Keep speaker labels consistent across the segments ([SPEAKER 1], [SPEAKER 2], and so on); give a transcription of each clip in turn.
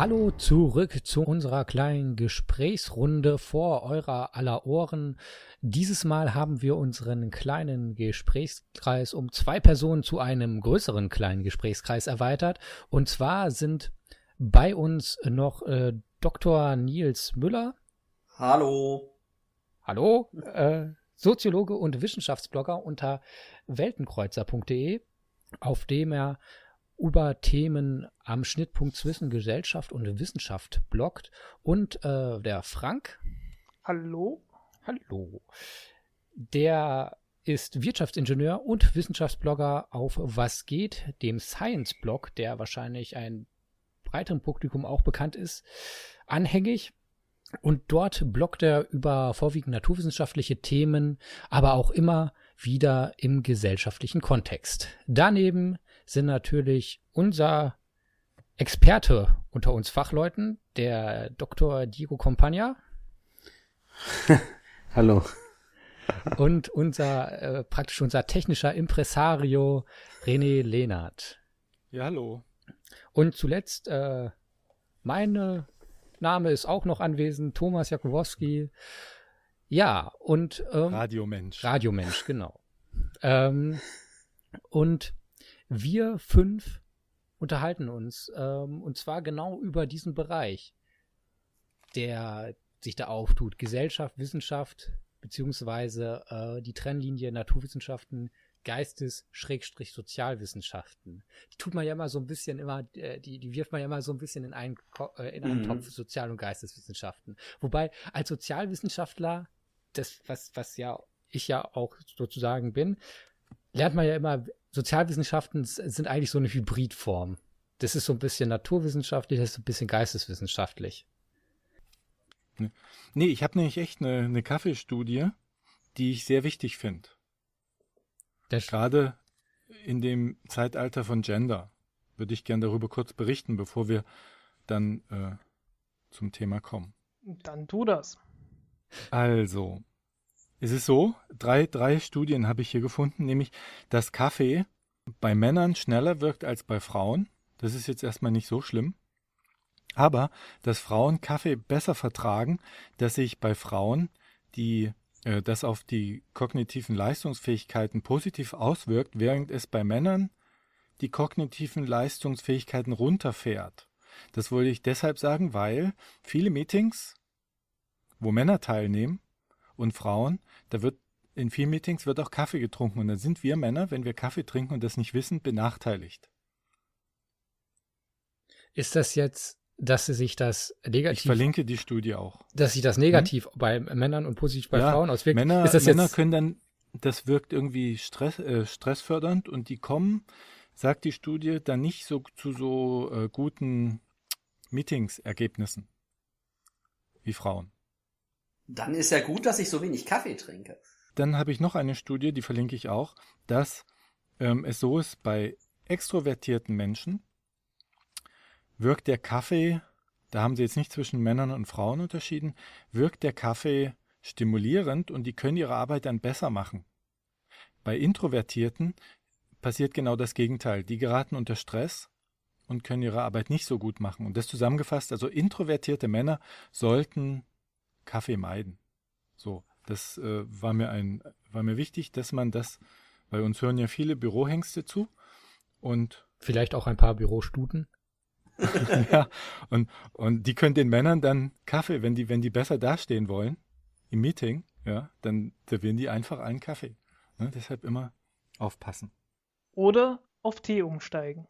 [SPEAKER 1] Hallo zurück zu unserer kleinen Gesprächsrunde vor eurer aller Ohren. Dieses Mal haben wir unseren kleinen Gesprächskreis um zwei Personen zu einem größeren kleinen Gesprächskreis erweitert. Und zwar sind bei uns noch äh, Dr. Nils Müller.
[SPEAKER 2] Hallo.
[SPEAKER 1] Hallo. Äh, Soziologe und Wissenschaftsblogger unter weltenkreuzer.de, auf dem er über Themen am Schnittpunkt zwischen Gesellschaft und Wissenschaft bloggt. Und äh, der Frank.
[SPEAKER 3] Hallo?
[SPEAKER 1] Hallo. Der ist Wirtschaftsingenieur und Wissenschaftsblogger auf Was geht, dem Science-Blog, der wahrscheinlich ein breiterem Publikum auch bekannt ist, anhängig. Und dort bloggt er über vorwiegend naturwissenschaftliche Themen, aber auch immer wieder im gesellschaftlichen Kontext. Daneben sind natürlich unser Experte unter uns Fachleuten, der Dr. Diego Compagna.
[SPEAKER 2] Hallo.
[SPEAKER 1] Und unser, äh, praktisch unser technischer Impresario René Lehnert.
[SPEAKER 4] Ja, hallo.
[SPEAKER 1] Und zuletzt, äh, meine Name ist auch noch anwesend, Thomas Jakubowski. Ja, und ähm,
[SPEAKER 4] Radiomensch.
[SPEAKER 1] Radiomensch, genau. ähm, und wir fünf unterhalten uns, ähm, und zwar genau über diesen Bereich, der sich da auftut. Gesellschaft, Wissenschaft, beziehungsweise äh, die Trennlinie Naturwissenschaften, Geistes-Sozialwissenschaften. Die tut man ja immer so ein bisschen immer, äh, die, die wirft man ja immer so ein bisschen in einen, äh, in einen
[SPEAKER 2] Mhm.
[SPEAKER 1] Topf Sozial- und Geisteswissenschaften. Wobei als Sozialwissenschaftler, das, was, was ja ich ja auch sozusagen bin, lernt man ja immer, Sozialwissenschaften sind eigentlich so eine Hybridform. Das ist so ein bisschen naturwissenschaftlich, das ist ein bisschen geisteswissenschaftlich.
[SPEAKER 4] Nee, ich habe nämlich echt eine, eine Kaffeestudie, die ich sehr wichtig finde. Gerade in dem Zeitalter von Gender würde ich gern darüber kurz berichten, bevor wir dann äh, zum Thema kommen.
[SPEAKER 3] Dann tu das.
[SPEAKER 4] Also, es ist so, drei, drei Studien habe ich hier gefunden, nämlich, dass Kaffee bei Männern schneller wirkt als bei Frauen. Das ist jetzt erstmal nicht so schlimm. Aber, dass Frauen Kaffee besser vertragen, dass sich bei Frauen die, äh, das auf die kognitiven Leistungsfähigkeiten positiv auswirkt, während es bei Männern die kognitiven Leistungsfähigkeiten runterfährt. Das wollte ich deshalb sagen, weil viele Meetings, wo Männer teilnehmen und Frauen, da wird in vielen Meetings wird auch Kaffee getrunken und dann sind wir Männer, wenn wir Kaffee trinken und das nicht wissen, benachteiligt.
[SPEAKER 1] ist das jetzt, dass sie sich das
[SPEAKER 4] Ich
[SPEAKER 1] negativ,
[SPEAKER 4] verlinke die Studie auch.
[SPEAKER 1] dass sich das negativ bei Männern und positiv bei
[SPEAKER 4] Ja,
[SPEAKER 1] Frauen auswirkt?
[SPEAKER 4] Männer,
[SPEAKER 1] ist das
[SPEAKER 4] Männer
[SPEAKER 1] jetzt,
[SPEAKER 4] können dann, das wirkt irgendwie Stress, äh, stressfördernd und die kommen, sagt die Studie, dann nicht so zu so äh, guten Meetings-Ergebnissen wie Frauen.
[SPEAKER 2] Dann ist ja gut, dass ich so wenig Kaffee trinke.
[SPEAKER 4] Dann habe ich noch eine Studie, die verlinke ich auch, dass ähm, es so ist, bei extrovertierten Menschen wirkt der Kaffee, da haben sie jetzt nicht zwischen Männern und Frauen unterschieden, wirkt der Kaffee stimulierend und die können ihre Arbeit dann besser machen. Bei Introvertierten passiert genau das Gegenteil. Die geraten unter Stress und können ihre Arbeit nicht so gut machen. Und das zusammengefasst, also introvertierte Männer sollten Kaffee meiden. So, das äh, war mir ein, war mir wichtig, dass man das, bei uns hören ja viele Bürohengste zu und
[SPEAKER 1] vielleicht auch ein paar Bürostuten?
[SPEAKER 4] ja, und, und die können den Männern dann Kaffee, wenn die, wenn die besser dastehen wollen, im Meeting, ja, dann servieren die einfach einen Kaffee. Ne, deshalb immer aufpassen.
[SPEAKER 3] Oder auf Tee umsteigen.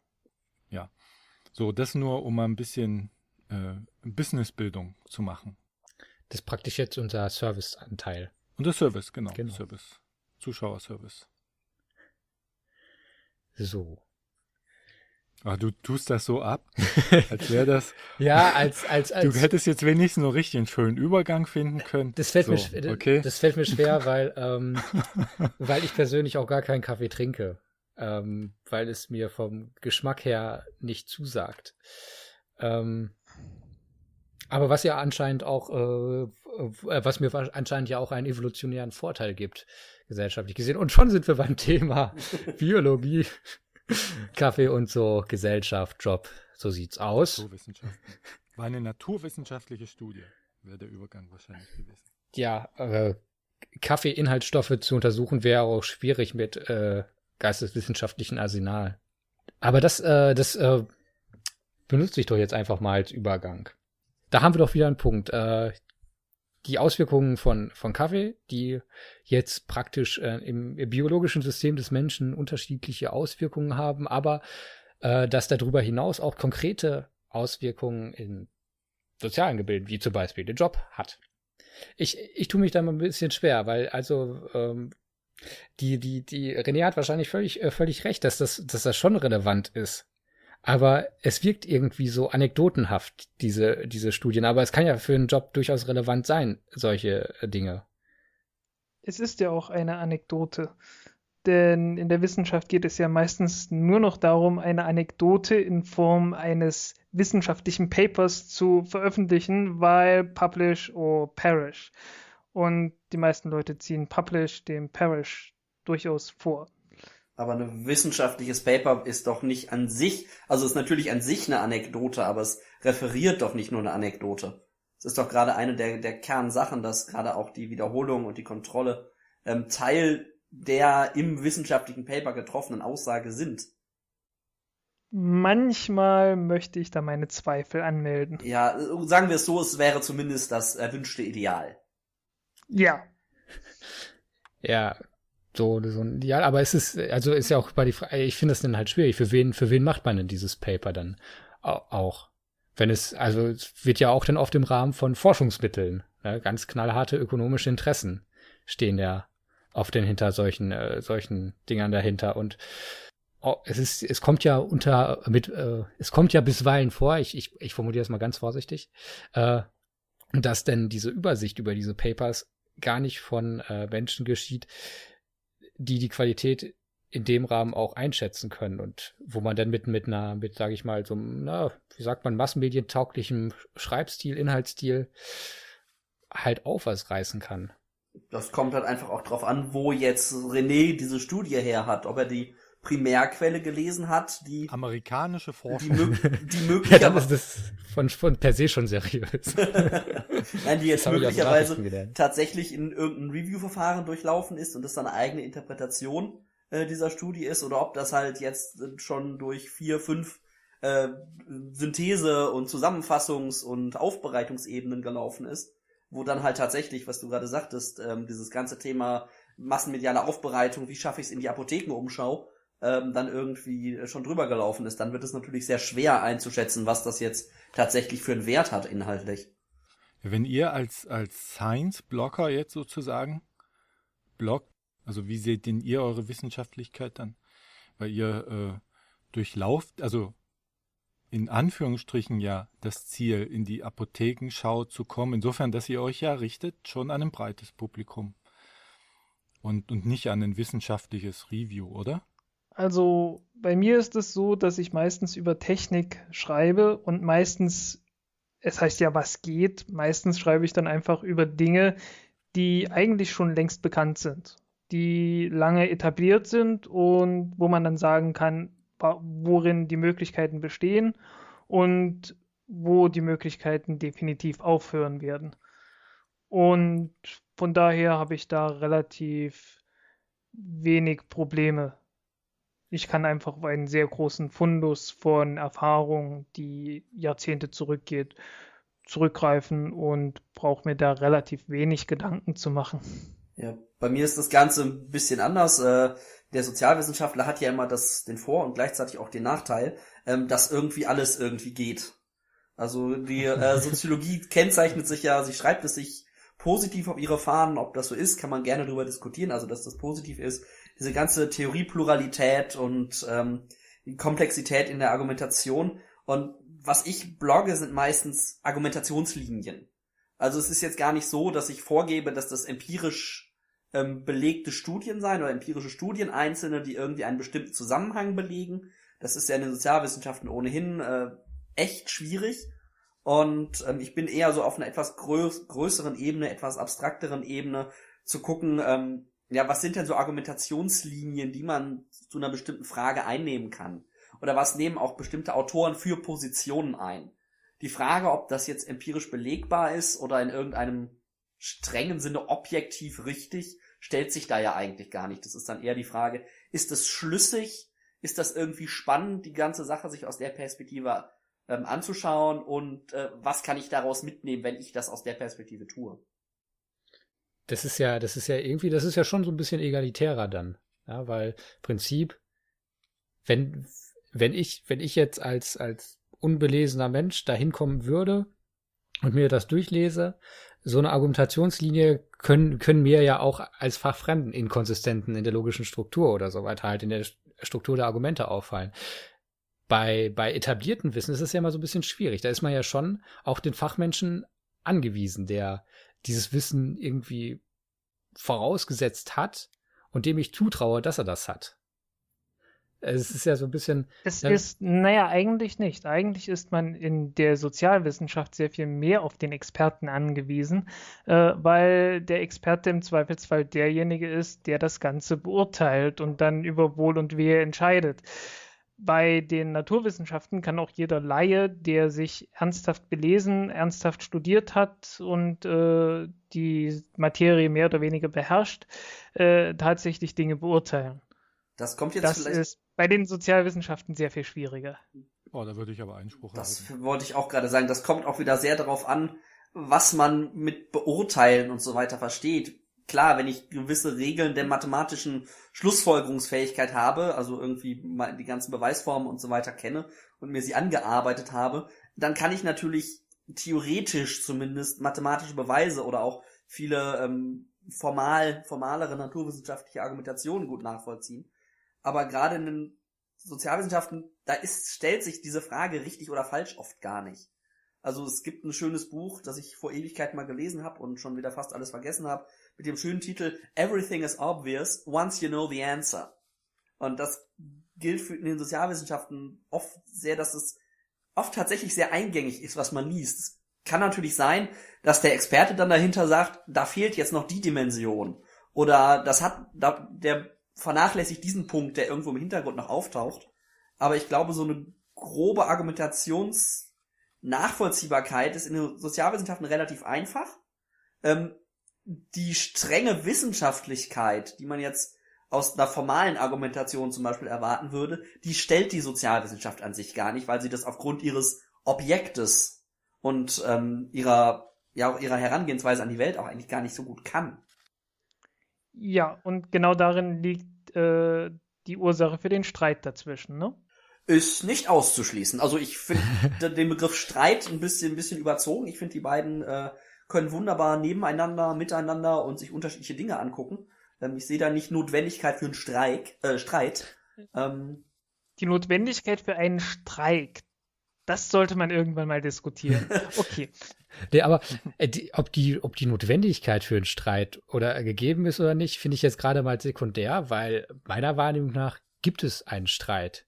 [SPEAKER 4] So, das nur, um mal ein bisschen äh, Businessbildung zu machen.
[SPEAKER 1] Das ist praktisch jetzt unser Serviceanteil.
[SPEAKER 4] Und der Service, genau.
[SPEAKER 1] Genau.
[SPEAKER 4] Service. Zuschauerservice.
[SPEAKER 1] So.
[SPEAKER 4] Ach, du tust das so ab, als wäre das.
[SPEAKER 1] ja, als, als, als.
[SPEAKER 4] Du hättest jetzt wenigstens noch richtig einen schönen Übergang finden können.
[SPEAKER 1] Das fällt,
[SPEAKER 4] so,
[SPEAKER 1] mir,
[SPEAKER 4] okay.
[SPEAKER 1] das fällt mir schwer, weil, ähm, weil ich persönlich auch gar keinen Kaffee trinke. Ähm, weil es mir vom Geschmack her nicht zusagt. Ähm, aber was ja anscheinend auch, äh, äh, was mir anscheinend ja auch einen evolutionären Vorteil gibt, gesellschaftlich gesehen. Und schon sind wir beim Thema Biologie, Kaffee und so, Gesellschaft, Job. So sieht's aus.
[SPEAKER 4] Naturwissenschaften. War eine naturwissenschaftliche Studie, wäre der Übergang wahrscheinlich gewesen.
[SPEAKER 1] ja, äh, Kaffee-Inhaltsstoffe zu untersuchen, wäre auch schwierig mit äh, geisteswissenschaftlichen Arsenal. Aber das, äh, das äh, benutze ich doch jetzt einfach mal als Übergang. Da haben wir doch wieder einen Punkt. Äh, die Auswirkungen von, von Kaffee, die jetzt praktisch äh, im, im biologischen System des Menschen unterschiedliche Auswirkungen haben, aber äh, dass darüber hinaus auch konkrete Auswirkungen in sozialen Gebilden, wie zum Beispiel den Job, hat. Ich, ich tue mich da mal ein bisschen schwer, weil also ähm, die, die, die René hat wahrscheinlich völlig, äh, völlig recht, dass das, dass das schon relevant ist. Aber es wirkt irgendwie so anekdotenhaft, diese, diese Studien. Aber es kann ja für einen Job durchaus relevant sein, solche äh, Dinge.
[SPEAKER 3] Es ist ja auch eine Anekdote. Denn in der Wissenschaft geht es ja meistens nur noch darum, eine Anekdote in Form eines wissenschaftlichen Papers zu veröffentlichen, weil Publish or Perish. Und die meisten Leute ziehen Publish dem Perish durchaus vor.
[SPEAKER 2] Aber ein wissenschaftliches Paper ist doch nicht an sich, also ist natürlich an sich eine Anekdote, aber es referiert doch nicht nur eine Anekdote. Es ist doch gerade eine der, der Kernsachen, dass gerade auch die Wiederholung und die Kontrolle ähm, Teil der im wissenschaftlichen Paper getroffenen Aussage sind.
[SPEAKER 3] Manchmal möchte ich da meine Zweifel anmelden.
[SPEAKER 2] Ja, sagen wir es so, es wäre zumindest das erwünschte Ideal.
[SPEAKER 3] Ja.
[SPEAKER 1] Ja, so, so Ideal. Aber es ist, also ist ja auch bei die Frage, ich finde das dann halt schwierig. Für wen, für wen macht man denn dieses Paper dann auch? Wenn es, also es wird ja auch dann oft im Rahmen von Forschungsmitteln, ne, ganz knallharte ökonomische Interessen stehen ja oft denn hinter solchen, äh, solchen Dingern dahinter. Und oh, es ist, es kommt ja unter, mit, äh, es kommt ja bisweilen vor, ich, ich, ich formuliere es mal ganz vorsichtig, äh, dass denn diese Übersicht über diese Papers gar nicht von äh, Menschen geschieht, die die Qualität in dem Rahmen auch einschätzen können und wo man dann mit mit einer mit sage ich mal so na wie sagt man massenmedientauglichem Schreibstil Inhaltsstil halt auch was reißen kann.
[SPEAKER 2] Das kommt halt einfach auch drauf an, wo jetzt René diese Studie her hat, ob er die Primärquelle gelesen hat, die
[SPEAKER 4] Amerikanische
[SPEAKER 2] die,
[SPEAKER 4] Forschung.
[SPEAKER 2] mö die
[SPEAKER 1] Ja, dann
[SPEAKER 2] möglicherweise
[SPEAKER 1] ist das von, von per se schon seriös.
[SPEAKER 2] Nein, die jetzt möglicherweise tatsächlich in irgendein Review-Verfahren durchlaufen ist und das dann eine eigene Interpretation äh, dieser Studie ist oder ob das halt jetzt äh, schon durch vier, fünf äh, Synthese- und Zusammenfassungs- und Aufbereitungsebenen gelaufen ist, wo dann halt tatsächlich, was du gerade sagtest, ähm, dieses ganze Thema massenmediale Aufbereitung, wie schaffe ich es in die Apothekenumschau, ähm, dann irgendwie schon drüber gelaufen ist, dann wird es natürlich sehr schwer einzuschätzen, was das jetzt tatsächlich für einen Wert hat inhaltlich.
[SPEAKER 4] Wenn ihr als, als Science-Blocker jetzt sozusagen bloggt, also wie seht denn ihr eure Wissenschaftlichkeit dann? Weil ihr äh, durchlauft, also in Anführungsstrichen ja das Ziel, in die Apothekenschau zu kommen, insofern, dass ihr euch ja richtet schon an ein breites Publikum und, und nicht an ein wissenschaftliches Review, oder?
[SPEAKER 3] Also bei mir ist es so, dass ich meistens über Technik schreibe und meistens, es heißt ja, was geht, meistens schreibe ich dann einfach über Dinge, die eigentlich schon längst bekannt sind, die lange etabliert sind und wo man dann sagen kann, worin die Möglichkeiten bestehen und wo die Möglichkeiten definitiv aufhören werden. Und von daher habe ich da relativ wenig Probleme. Ich kann einfach auf einen sehr großen Fundus von Erfahrung, die Jahrzehnte zurückgeht, zurückgreifen und brauche mir da relativ wenig Gedanken zu machen.
[SPEAKER 2] Ja, bei mir ist das Ganze ein bisschen anders. Äh, der Sozialwissenschaftler hat ja immer das, den Vor- und gleichzeitig auch den Nachteil, ähm, dass irgendwie alles irgendwie geht. Also die äh, Soziologie kennzeichnet sich ja, sie schreibt es sich positiv auf ihre Fahnen, ob das so ist, kann man gerne darüber diskutieren, also dass das positiv ist. Diese ganze Theoriepluralität und ähm, Komplexität in der Argumentation. Und was ich blogge, sind meistens Argumentationslinien. Also es ist jetzt gar nicht so, dass ich vorgebe, dass das empirisch ähm, belegte Studien sein oder empirische Studien einzelne, die irgendwie einen bestimmten Zusammenhang belegen. Das ist ja in den Sozialwissenschaften ohnehin äh, echt schwierig. Und ähm, ich bin eher so auf einer etwas größ größeren Ebene, etwas abstrakteren Ebene zu gucken, ähm, ja, was sind denn so Argumentationslinien, die man zu einer bestimmten Frage einnehmen kann? Oder was nehmen auch bestimmte Autoren für Positionen ein? Die Frage, ob das jetzt empirisch belegbar ist oder in irgendeinem strengen Sinne objektiv richtig, stellt sich da ja eigentlich gar nicht. Das ist dann eher die Frage, ist es schlüssig? Ist das irgendwie spannend, die ganze Sache sich aus der Perspektive ähm, anzuschauen? Und äh, was kann ich daraus mitnehmen, wenn ich das aus der Perspektive tue?
[SPEAKER 1] Das ist ja, das ist ja irgendwie, das ist ja schon so ein bisschen egalitärer dann. Ja, weil Prinzip, wenn, wenn ich, wenn ich jetzt als, als unbelesener Mensch dahin kommen würde und mir das durchlese, so eine Argumentationslinie können, können mir ja auch als Fachfremden Inkonsistenten in der logischen Struktur oder so weiter halt in der Struktur der Argumente auffallen. Bei, bei etablierten Wissen ist es ja immer so ein bisschen schwierig. Da ist man ja schon auch den Fachmenschen angewiesen, der dieses Wissen irgendwie vorausgesetzt hat und dem ich zutraue, dass er das hat. Es ist ja so ein bisschen.
[SPEAKER 3] Es ja, ist, naja, eigentlich nicht. Eigentlich ist man in der Sozialwissenschaft sehr viel mehr auf den Experten angewiesen, äh, weil der Experte im Zweifelsfall derjenige ist, der das Ganze beurteilt und dann über Wohl und Wehe entscheidet. Bei den Naturwissenschaften kann auch jeder Laie, der sich ernsthaft belesen, ernsthaft studiert hat und äh, die Materie mehr oder weniger beherrscht, äh, tatsächlich Dinge beurteilen.
[SPEAKER 2] Das kommt jetzt
[SPEAKER 3] das
[SPEAKER 2] vielleicht.
[SPEAKER 3] ist bei den Sozialwissenschaften sehr viel schwieriger.
[SPEAKER 4] Oh, da würde ich aber Einspruch
[SPEAKER 2] Das haben. wollte ich auch gerade sagen. Das kommt auch wieder sehr darauf an, was man mit beurteilen und so weiter versteht. Klar, wenn ich gewisse Regeln der mathematischen Schlussfolgerungsfähigkeit habe, also irgendwie die ganzen Beweisformen und so weiter kenne und mir sie angearbeitet habe, dann kann ich natürlich theoretisch zumindest mathematische Beweise oder auch viele ähm, formal, formalere naturwissenschaftliche Argumentationen gut nachvollziehen aber gerade in den Sozialwissenschaften, da ist, stellt sich diese Frage richtig oder falsch oft gar nicht. Also es gibt ein schönes Buch, das ich vor Ewigkeit mal gelesen habe und schon wieder fast alles vergessen habe, mit dem schönen Titel Everything is obvious once you know the answer. Und das gilt für in den Sozialwissenschaften oft sehr, dass es oft tatsächlich sehr eingängig ist, was man liest. Es kann natürlich sein, dass der Experte dann dahinter sagt, da fehlt jetzt noch die Dimension. Oder das hat, da, der vernachlässigt diesen Punkt, der irgendwo im Hintergrund noch auftaucht. Aber ich glaube, so eine grobe Argumentationsnachvollziehbarkeit ist in den Sozialwissenschaften relativ einfach. Ähm, die strenge Wissenschaftlichkeit, die man jetzt aus einer formalen Argumentation zum Beispiel erwarten würde, die stellt die Sozialwissenschaft an sich gar nicht, weil sie das aufgrund ihres Objektes und ähm, ihrer ja auch ihrer Herangehensweise an die Welt auch eigentlich gar nicht so gut kann.
[SPEAKER 3] Ja, und genau darin liegt äh, die Ursache für den Streit dazwischen, ne?
[SPEAKER 2] Ist nicht auszuschließen. Also ich finde den Begriff Streit ein bisschen, ein bisschen überzogen. Ich finde, die beiden äh, können wunderbar nebeneinander, miteinander und sich unterschiedliche Dinge angucken. Ähm, ich sehe da nicht Notwendigkeit für einen Streik, äh, Streit. Ähm,
[SPEAKER 3] die Notwendigkeit für einen Streik, das sollte man irgendwann mal diskutieren. Okay.
[SPEAKER 1] Nee, aber äh, die, ob, die, ob die Notwendigkeit für einen Streit oder gegeben ist oder nicht, finde ich jetzt gerade mal sekundär, weil meiner Wahrnehmung nach gibt es einen Streit.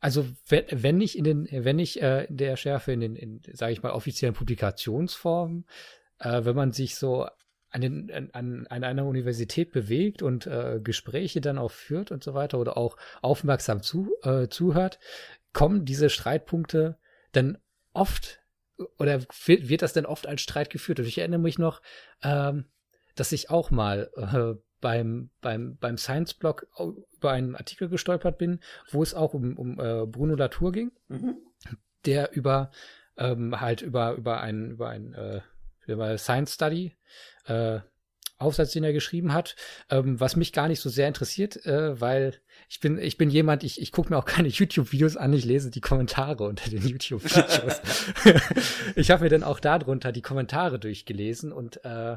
[SPEAKER 1] Also wenn, wenn nicht in den, wenn nicht äh, in der Schärfe in den, in, sage ich mal, offiziellen Publikationsformen, äh, wenn man sich so an, den, an, an einer Universität bewegt und äh, Gespräche dann auch führt und so weiter oder auch aufmerksam zu, äh, zuhört, kommen diese Streitpunkte dann oft oder wird das denn oft als Streit geführt? Und ich erinnere mich noch, ähm, dass ich auch mal äh, beim, beim, beim Science-Blog über einen Artikel gestolpert bin, wo es auch um, um äh, Bruno Latour ging, mhm. der über ähm, halt über, über ein, über ein äh, über Science Study äh, Aufsatz, den er geschrieben hat, ähm, was mich gar nicht so sehr interessiert, äh, weil ich bin, ich bin jemand, ich, ich gucke mir auch keine YouTube-Videos an, ich lese die Kommentare unter den YouTube-Videos. ich habe mir dann auch darunter die Kommentare durchgelesen und äh,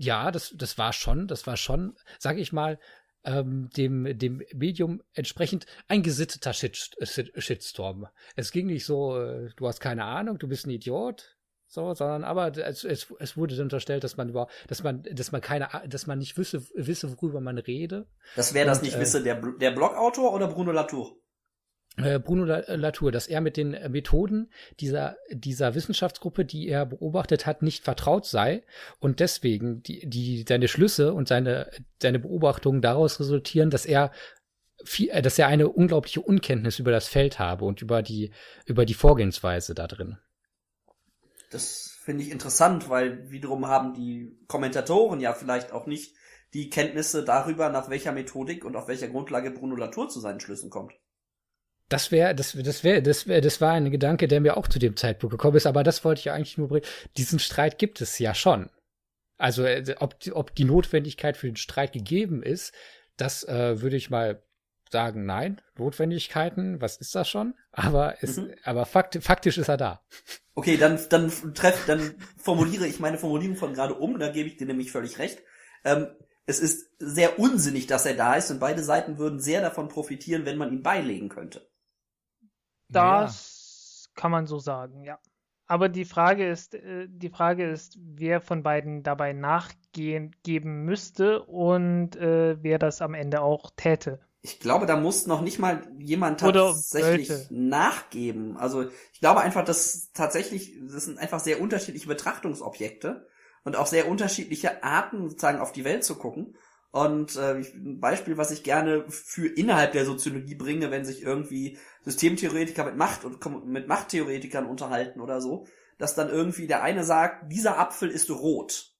[SPEAKER 1] ja, das, das war schon, das war schon, sag ich mal, ähm, dem, dem Medium entsprechend ein gesitteter Shit, Shitstorm. Es ging nicht so, äh, du hast keine Ahnung, du bist ein Idiot, so, sondern aber es, es, es wurde unterstellt, dass man über, dass man, dass man keine, dass man nicht wisse, wisse, worüber man rede.
[SPEAKER 2] Das wäre das nicht äh, wisse, der, der Blogautor oder Bruno Latour?
[SPEAKER 1] Äh, Bruno Latour, dass er mit den Methoden dieser, dieser Wissenschaftsgruppe, die er beobachtet hat, nicht vertraut sei und deswegen die, die, seine Schlüsse und seine, seine Beobachtungen daraus resultieren, dass er viel, äh, dass er eine unglaubliche Unkenntnis über das Feld habe und über die, über die Vorgehensweise da drin.
[SPEAKER 2] Das finde ich interessant, weil wiederum haben die Kommentatoren ja vielleicht auch nicht die Kenntnisse darüber, nach welcher Methodik und auf welcher Grundlage Bruno Latour zu seinen Schlüssen kommt.
[SPEAKER 1] Das wäre, das, das wäre, das wäre, das war ein Gedanke, der mir auch zu dem Zeitpunkt gekommen ist, aber das wollte ich ja eigentlich nur bringen. Diesen Streit gibt es ja schon. Also, äh, ob, ob die Notwendigkeit für den Streit gegeben ist, das äh, würde ich mal sagen, nein, Notwendigkeiten, was ist das schon? Aber, ist, mhm. aber fakt, faktisch ist er da.
[SPEAKER 2] Okay, dann, dann treff, dann formuliere ich meine Formulierung von gerade um, da gebe ich dir nämlich völlig recht. Ähm, es ist sehr unsinnig, dass er da ist und beide Seiten würden sehr davon profitieren, wenn man ihn beilegen könnte.
[SPEAKER 3] Das ja. kann man so sagen, ja. Aber die Frage ist, äh, die Frage ist, wer von beiden dabei nachgehen geben müsste und äh, wer das am Ende auch täte
[SPEAKER 2] ich glaube, da muss noch nicht mal jemand tatsächlich nachgeben. Also ich glaube einfach, dass tatsächlich, das sind einfach sehr unterschiedliche Betrachtungsobjekte und auch sehr unterschiedliche Arten, sozusagen auf die Welt zu gucken. Und äh, ein Beispiel, was ich gerne für innerhalb der Soziologie bringe, wenn sich irgendwie Systemtheoretiker mit Macht und mit Machttheoretikern unterhalten oder so, dass dann irgendwie der eine sagt, dieser Apfel ist rot.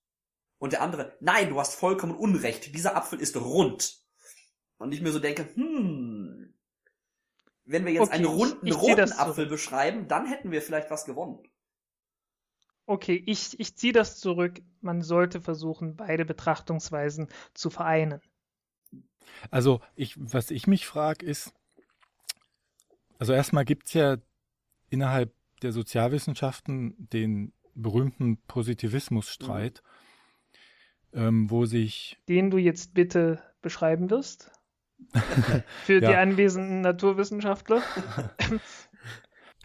[SPEAKER 2] Und der andere, nein, du hast vollkommen Unrecht, dieser Apfel ist rund. Und ich mir so denke, hm, wenn wir jetzt okay, einen runden, roten Apfel beschreiben, dann hätten wir vielleicht was gewonnen.
[SPEAKER 3] Okay, ich, ich ziehe das zurück. Man sollte versuchen, beide Betrachtungsweisen zu vereinen.
[SPEAKER 4] Also, ich, was ich mich frage, ist, also erstmal gibt es ja innerhalb der Sozialwissenschaften den berühmten Positivismusstreit, mhm. ähm, wo sich.
[SPEAKER 3] Den du jetzt bitte beschreiben wirst? Für ja. die anwesenden Naturwissenschaftler.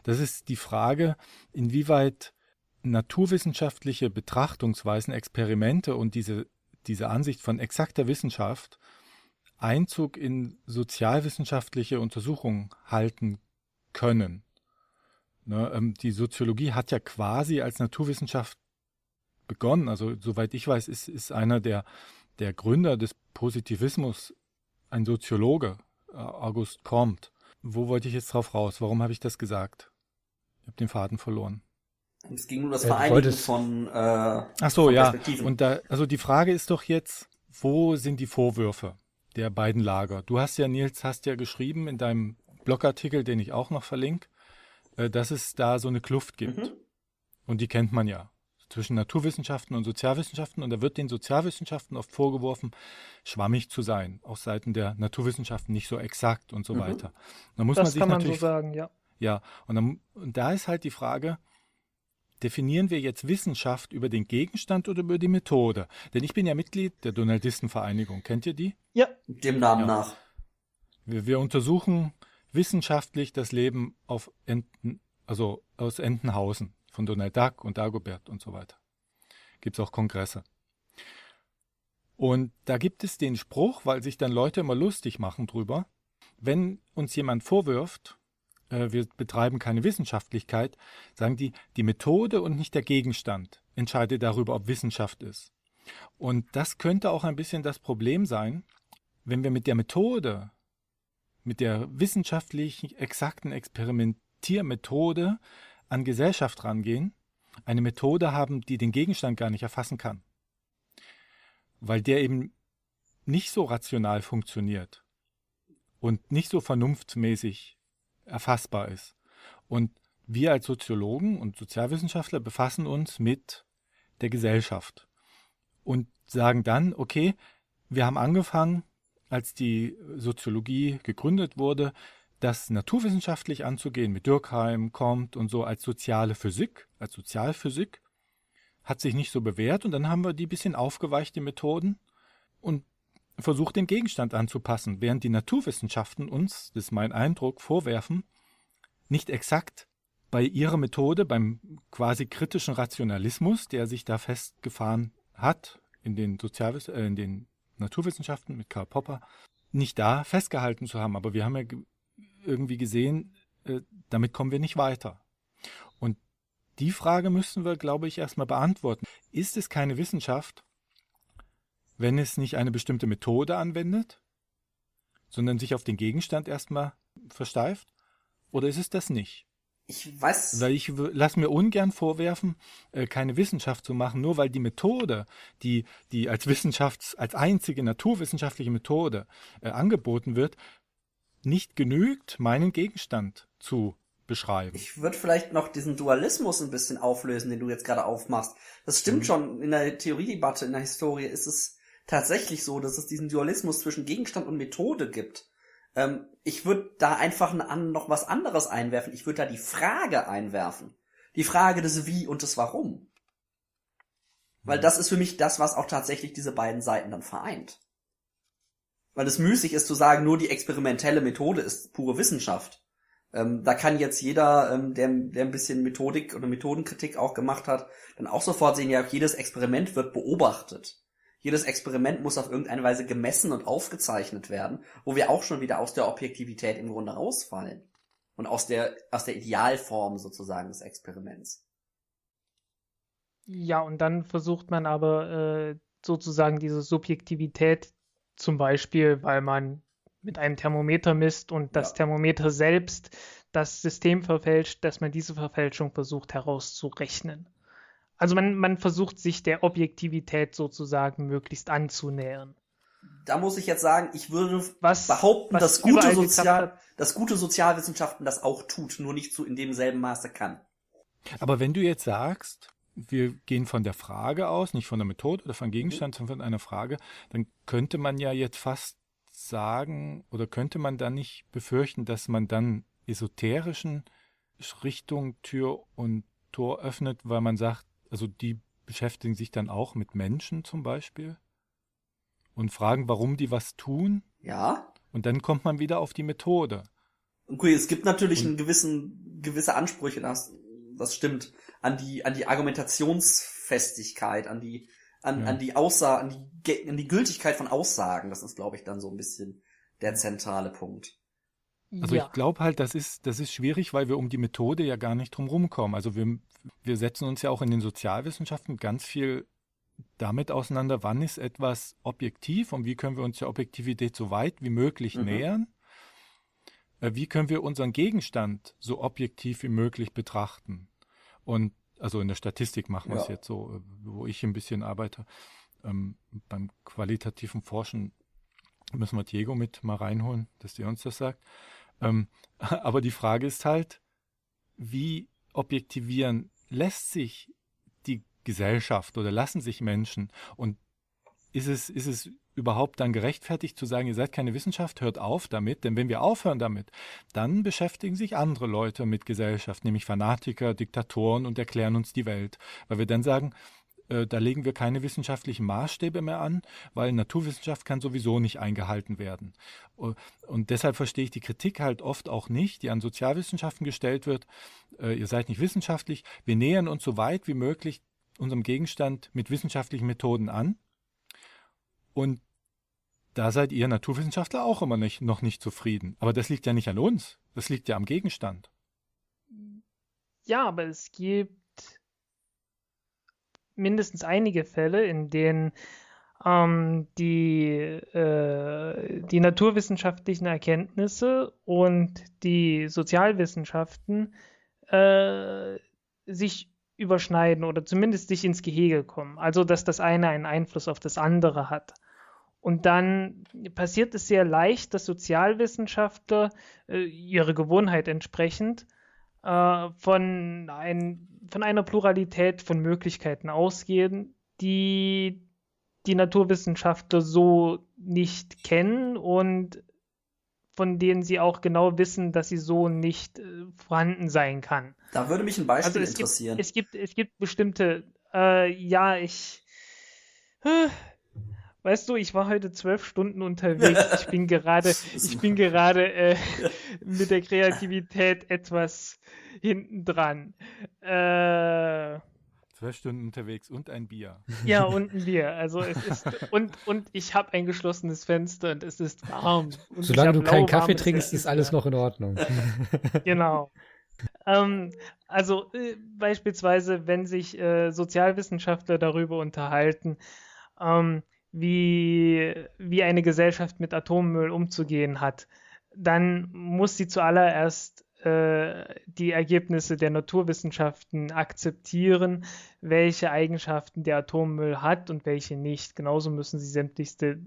[SPEAKER 4] Das ist die Frage, inwieweit naturwissenschaftliche Betrachtungsweisen, Experimente und diese, diese Ansicht von exakter Wissenschaft Einzug in sozialwissenschaftliche Untersuchungen halten können. Ne, ähm, die Soziologie hat ja quasi als Naturwissenschaft begonnen. Also soweit ich weiß, ist, ist einer der, der Gründer des Positivismus ein Soziologe, August Comte. Wo wollte ich jetzt drauf raus? Warum habe ich das gesagt? Ich habe den Faden verloren.
[SPEAKER 2] Es ging um das Vereinigen von. Äh,
[SPEAKER 4] Ach so, ja. Und da, also die Frage ist doch jetzt, wo sind die Vorwürfe der beiden Lager? Du hast ja, Nils, hast ja geschrieben in deinem Blogartikel, den ich auch noch verlinke, äh, dass es da so eine Kluft gibt. Mhm. Und die kennt man ja zwischen Naturwissenschaften und Sozialwissenschaften und da wird den Sozialwissenschaften oft vorgeworfen, schwammig zu sein, auch Seiten der Naturwissenschaften nicht so exakt und so mhm. weiter.
[SPEAKER 3] Da muss das man sich kann man so sagen, ja.
[SPEAKER 4] Ja, und, dann, und da ist halt die Frage, definieren wir jetzt Wissenschaft über den Gegenstand oder über die Methode? Denn ich bin ja Mitglied der Donaldistenvereinigung. Kennt ihr die?
[SPEAKER 2] Ja, dem Namen ja. nach.
[SPEAKER 4] Wir, wir untersuchen wissenschaftlich das Leben auf Enten, also aus Entenhausen von Donald Duck und Dagobert und so weiter. Gibt es auch Kongresse. Und da gibt es den Spruch, weil sich dann Leute immer lustig machen drüber, wenn uns jemand vorwirft, äh, wir betreiben keine Wissenschaftlichkeit, sagen die, die Methode und nicht der Gegenstand entscheidet darüber, ob Wissenschaft ist. Und das könnte auch ein bisschen das Problem sein, wenn wir mit der Methode, mit der wissenschaftlich exakten Experimentiermethode an Gesellschaft rangehen, eine Methode haben, die den Gegenstand gar nicht erfassen kann. Weil der eben nicht so rational funktioniert und nicht so vernunftmäßig erfassbar ist. Und wir als Soziologen und Sozialwissenschaftler befassen uns mit der Gesellschaft und sagen dann, okay, wir haben angefangen, als die Soziologie gegründet wurde, das naturwissenschaftlich anzugehen, mit Dürkheim, kommt und so als soziale Physik, als Sozialphysik, hat sich nicht so bewährt und dann haben wir die bisschen aufgeweicht, die Methoden. Und versucht, den Gegenstand anzupassen, während die Naturwissenschaften uns, das ist mein Eindruck, vorwerfen, nicht exakt bei ihrer Methode, beim quasi kritischen Rationalismus, der sich da festgefahren hat in den, Sozialwiss äh, in den Naturwissenschaften mit Karl Popper, nicht da festgehalten zu haben. Aber wir haben ja irgendwie gesehen, äh, damit kommen wir nicht weiter. Und die Frage müssen wir, glaube ich, erstmal beantworten. Ist es keine Wissenschaft, wenn es nicht eine bestimmte Methode anwendet, sondern sich auf den Gegenstand erstmal versteift? Oder ist es das nicht?
[SPEAKER 2] Ich weiß.
[SPEAKER 4] Weil ich lass mir ungern vorwerfen, äh, keine Wissenschaft zu machen, nur weil die Methode, die, die als Wissenschafts-, als einzige naturwissenschaftliche Methode äh, angeboten wird, nicht genügt, meinen Gegenstand zu beschreiben.
[SPEAKER 2] Ich würde vielleicht noch diesen Dualismus ein bisschen auflösen, den du jetzt gerade aufmachst. Das stimmt mhm. schon. In der Theoriedebatte, in der Historie ist es tatsächlich so, dass es diesen Dualismus zwischen Gegenstand und Methode gibt. Ähm, ich würde da einfach noch was anderes einwerfen. Ich würde da die Frage einwerfen. Die Frage des Wie und des Warum. Weil mhm. das ist für mich das, was auch tatsächlich diese beiden Seiten dann vereint. Weil es müßig ist zu sagen, nur die experimentelle Methode ist pure Wissenschaft. Ähm, da kann jetzt jeder, ähm, der, der ein bisschen Methodik oder Methodenkritik auch gemacht hat, dann auch sofort sehen, ja, jedes Experiment wird beobachtet. Jedes Experiment muss auf irgendeine Weise gemessen und aufgezeichnet werden, wo wir auch schon wieder aus der Objektivität im Grunde rausfallen. Und aus der, aus der Idealform sozusagen des Experiments.
[SPEAKER 3] Ja, und dann versucht man aber äh, sozusagen diese Subjektivität zum Beispiel, weil man mit einem Thermometer misst und das ja. Thermometer selbst das System verfälscht, dass man diese Verfälschung versucht herauszurechnen. Also man, man versucht sich der Objektivität sozusagen möglichst anzunähern.
[SPEAKER 2] Da muss ich jetzt sagen, ich würde was, behaupten, was dass, gute Sozial, dass gute Sozialwissenschaften das auch tut, nur nicht so in demselben Maße kann.
[SPEAKER 4] Aber wenn du jetzt sagst, wir gehen von der Frage aus, nicht von der Methode oder von Gegenstand, sondern von einer Frage, dann könnte man ja jetzt fast sagen oder könnte man dann nicht befürchten, dass man dann esoterischen Richtung Tür und Tor öffnet, weil man sagt, also die beschäftigen sich dann auch mit Menschen zum Beispiel und fragen, warum die was tun.
[SPEAKER 2] Ja.
[SPEAKER 4] Und dann kommt man wieder auf die Methode.
[SPEAKER 2] Okay, es gibt natürlich und, einen gewissen, gewisse Ansprüche, das, das stimmt, an die, an die Argumentationsfestigkeit, an die, an, ja. an die Aussage, an die, an die Gültigkeit von Aussagen. Das ist, glaube ich, dann so ein bisschen der zentrale Punkt.
[SPEAKER 4] Also ja. ich glaube halt, das ist, das ist schwierig, weil wir um die Methode ja gar nicht drum rumkommen. Also wir, wir setzen uns ja auch in den Sozialwissenschaften ganz viel damit auseinander, wann ist etwas objektiv und wie können wir uns der Objektivität so weit wie möglich mhm. nähern. Äh, wie können wir unseren Gegenstand so objektiv wie möglich betrachten? Und also in der Statistik machen wir es jetzt so, äh, wo ich ein bisschen arbeite. Ähm, beim qualitativen Forschen müssen wir Diego mit mal reinholen, dass der uns das sagt. Ähm, aber die Frage ist halt, wie objektivieren lässt sich die Gesellschaft oder lassen sich Menschen? Und ist es, ist es überhaupt dann gerechtfertigt zu sagen, ihr seid keine Wissenschaft, hört auf damit, denn wenn wir aufhören damit, dann beschäftigen sich andere Leute mit Gesellschaft, nämlich Fanatiker, Diktatoren und erklären uns die Welt, weil wir dann sagen, äh, da legen wir keine wissenschaftlichen Maßstäbe mehr an, weil Naturwissenschaft kann sowieso nicht eingehalten werden. Äh, und deshalb verstehe ich die Kritik halt oft auch nicht, die an Sozialwissenschaften gestellt wird. Äh, ihr seid nicht wissenschaftlich. Wir nähern uns so weit wie möglich unserem Gegenstand mit wissenschaftlichen Methoden an. Und da seid ihr Naturwissenschaftler auch immer nicht, noch nicht zufrieden. Aber das liegt ja nicht an uns. Das liegt ja am Gegenstand.
[SPEAKER 3] Ja, aber es gibt mindestens einige Fälle, in denen ähm, die, äh, die naturwissenschaftlichen Erkenntnisse und die Sozialwissenschaften äh, sich überschneiden oder zumindest sich ins Gehege kommen. Also dass das eine einen Einfluss auf das andere hat. Und dann passiert es sehr leicht, dass Sozialwissenschaftler äh, ihre Gewohnheit entsprechend äh, von, ein, von einer Pluralität von Möglichkeiten ausgehen, die die Naturwissenschaftler so nicht kennen und von denen sie auch genau wissen, dass sie so nicht äh, vorhanden sein kann.
[SPEAKER 2] Da würde mich ein Beispiel also es interessieren.
[SPEAKER 3] Gibt, es gibt, es gibt bestimmte, äh, ja, ich, äh, weißt du, ich war heute zwölf Stunden unterwegs. Ich bin gerade, ich bin gerade äh, mit der Kreativität etwas hinten dran. Äh,
[SPEAKER 4] Zwölf Stunden unterwegs und ein Bier.
[SPEAKER 3] Ja, und ein Bier. Also es ist und und ich habe ein geschlossenes Fenster und es ist warm. Und
[SPEAKER 1] Solange du keinen Kaffee trinkst, ist alles noch in Ordnung.
[SPEAKER 3] genau. Ähm, also äh, beispielsweise, wenn sich äh, Sozialwissenschaftler darüber unterhalten, ähm, wie, wie eine Gesellschaft mit Atommüll umzugehen hat, dann muss sie zuallererst äh, die Ergebnisse der Naturwissenschaften akzeptieren, welche Eigenschaften der Atommüll hat und welche nicht. Genauso müssen sie sämtlichste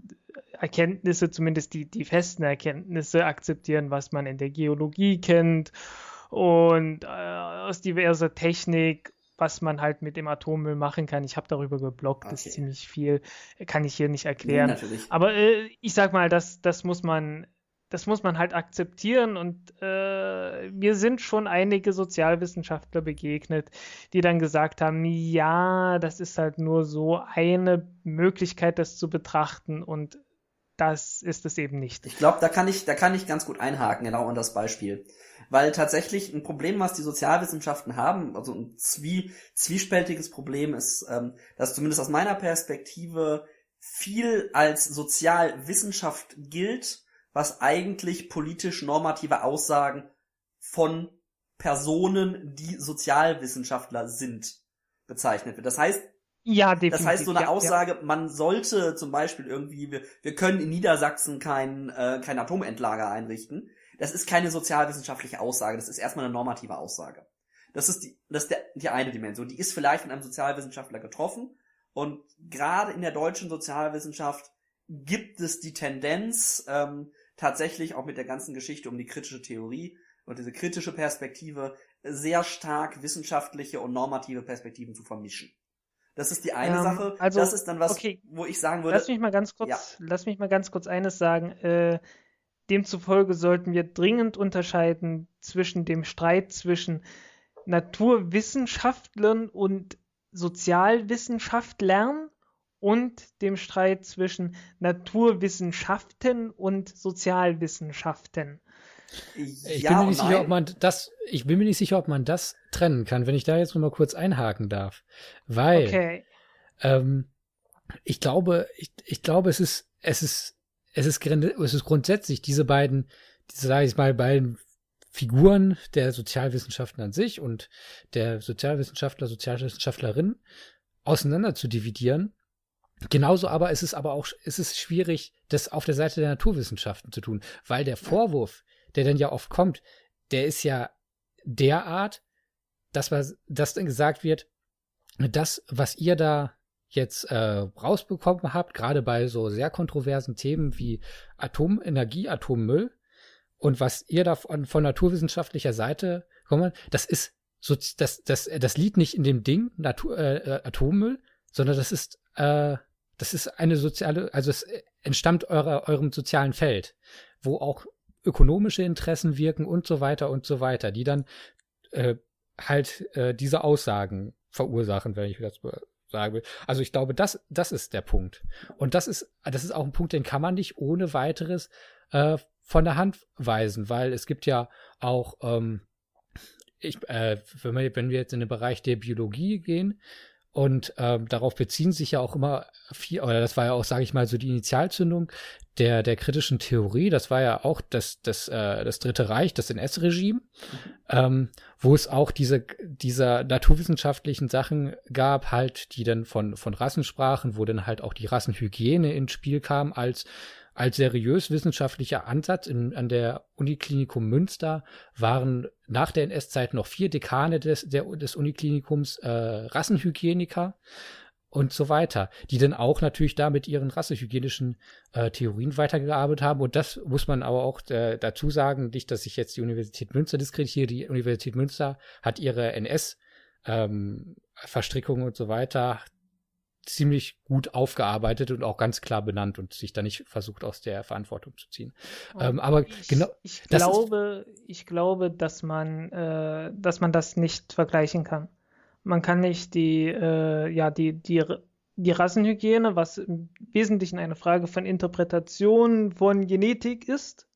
[SPEAKER 3] Erkenntnisse, zumindest die, die festen Erkenntnisse, akzeptieren, was man in der Geologie kennt und äh, aus diverser Technik was man halt mit dem Atommüll machen kann. Ich habe darüber geblockt, okay. das ist ziemlich viel, kann ich hier nicht erklären. Ja, Aber äh, ich sag mal, das, das muss man, das muss man halt akzeptieren und äh, mir sind schon einige Sozialwissenschaftler begegnet, die dann gesagt haben, ja, das ist halt nur so eine Möglichkeit, das zu betrachten und das ist es eben nicht.
[SPEAKER 2] Ich glaube, da kann ich, da kann ich ganz gut einhaken, genau an das Beispiel. Weil tatsächlich ein Problem, was die Sozialwissenschaften haben, also ein zwie, zwiespältiges Problem ist, ähm, dass zumindest aus meiner Perspektive viel als Sozialwissenschaft gilt, was eigentlich politisch normative Aussagen von Personen, die Sozialwissenschaftler sind, bezeichnet wird. Das heißt,
[SPEAKER 3] ja, definitiv.
[SPEAKER 2] Das heißt, so eine ja, Aussage, ja. man sollte zum Beispiel irgendwie, wir, wir können in Niedersachsen kein, äh, kein Atomendlager einrichten. Das ist keine sozialwissenschaftliche Aussage, das ist erstmal eine normative Aussage. Das ist die, das ist der, die eine Dimension. Die ist vielleicht von einem Sozialwissenschaftler getroffen. Und gerade in der deutschen Sozialwissenschaft gibt es die Tendenz, ähm, tatsächlich auch mit der ganzen Geschichte um die kritische Theorie und diese kritische Perspektive sehr stark wissenschaftliche und normative Perspektiven zu vermischen. Das ist die eine ähm, Sache. Also, das ist dann was, okay, wo ich sagen würde.
[SPEAKER 3] Lass mich mal ganz kurz, ja. lass mich mal ganz kurz eines sagen. Äh, demzufolge sollten wir dringend unterscheiden zwischen dem Streit zwischen Naturwissenschaftlern und Sozialwissenschaftlern und dem Streit zwischen Naturwissenschaften und Sozialwissenschaften.
[SPEAKER 1] Ich ja bin mir nicht sicher, ob man das, ich bin mir nicht sicher, ob man das trennen kann, wenn ich da jetzt noch mal kurz einhaken darf. Weil, okay. ähm, ich glaube, ich, ich glaube, es ist, es ist, es ist, es ist grundsätzlich diese beiden, diese, sage ich mal, beiden Figuren der Sozialwissenschaften an sich und der Sozialwissenschaftler, Sozialwissenschaftlerin auseinander zu dividieren. Genauso aber ist es aber auch, ist es schwierig, das auf der Seite der Naturwissenschaften zu tun, weil der Vorwurf, der dann ja oft kommt, der ist ja derart, dass was, dass dann gesagt wird, das, was ihr da jetzt äh, rausbekommen habt, gerade bei so sehr kontroversen Themen wie Atomenergie, Atommüll und was ihr da von, von naturwissenschaftlicher Seite kommt, das ist so, das, das, das liegt nicht in dem Ding Natur, äh, äh Atommüll, sondern das ist, äh, das ist eine soziale, also es entstammt eurer, eurem sozialen Feld, wo auch ökonomische Interessen wirken und so weiter und so weiter, die dann äh, halt äh, diese Aussagen verursachen, wenn ich das sagen will. Also ich glaube, das, das ist der Punkt. Und das ist, das ist auch ein Punkt, den kann man nicht ohne weiteres äh, von der Hand weisen, weil es gibt ja auch, ähm, ich, äh, wenn, wir, wenn wir jetzt in den Bereich der Biologie gehen, und ähm, darauf beziehen sich ja auch immer viel, oder das war ja auch, sage ich mal, so die Initialzündung der, der kritischen Theorie. Das war ja auch das, das, äh, das Dritte Reich, das NS-Regime, ähm, wo es auch diese, dieser naturwissenschaftlichen Sachen gab, halt, die dann von, von Rassen sprachen, wo dann halt auch die Rassenhygiene ins Spiel kam als als seriös wissenschaftlicher Ansatz in, an der Uniklinikum Münster waren nach der NS-Zeit noch vier Dekane des, der, des Uniklinikums äh, Rassenhygieniker und so weiter, die dann auch natürlich da mit ihren rassehygienischen äh, Theorien weitergearbeitet haben. Und das muss man aber auch äh, dazu sagen, nicht, dass ich jetzt die Universität Münster diskreditiere. Die Universität Münster hat ihre NS ähm, Verstrickungen und so weiter ziemlich gut aufgearbeitet und auch ganz klar benannt und sich da nicht versucht, aus der Verantwortung zu ziehen. Ähm, aber
[SPEAKER 3] ich,
[SPEAKER 1] genau.
[SPEAKER 3] Ich glaube, ich glaube, dass man, äh, dass man das nicht vergleichen kann. Man kann nicht die, äh, ja, die, die die Rassenhygiene, was im Wesentlichen eine Frage von Interpretation von Genetik ist,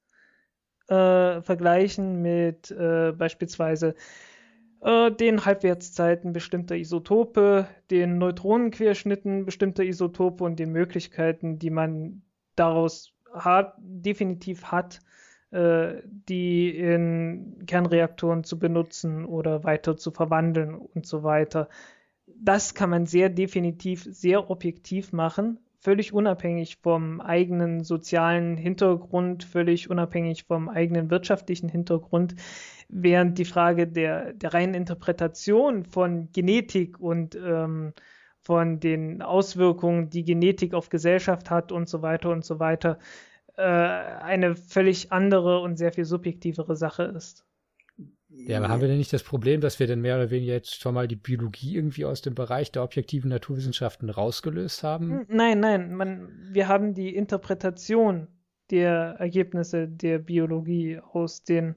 [SPEAKER 3] äh, vergleichen mit äh, beispielsweise äh, den Halbwertszeiten bestimmter Isotope, den Neutronenquerschnitten bestimmter Isotope und den Möglichkeiten, die man daraus hat, definitiv hat, äh, die in Kernreaktoren zu benutzen oder weiter zu verwandeln und so weiter. Das kann man sehr definitiv, sehr objektiv machen, völlig unabhängig vom eigenen sozialen Hintergrund, völlig unabhängig vom eigenen wirtschaftlichen Hintergrund, während die Frage der, der reinen Interpretation von Genetik und ähm, von den Auswirkungen, die Genetik auf Gesellschaft hat und so weiter und so weiter, äh, eine völlig andere und sehr viel subjektivere Sache ist.
[SPEAKER 1] Ja, aber haben wir denn nicht das Problem, dass wir denn mehr oder weniger jetzt schon mal die Biologie irgendwie aus dem Bereich der objektiven Naturwissenschaften rausgelöst haben?
[SPEAKER 3] Nein, nein, man, wir haben die Interpretation der Ergebnisse der Biologie aus den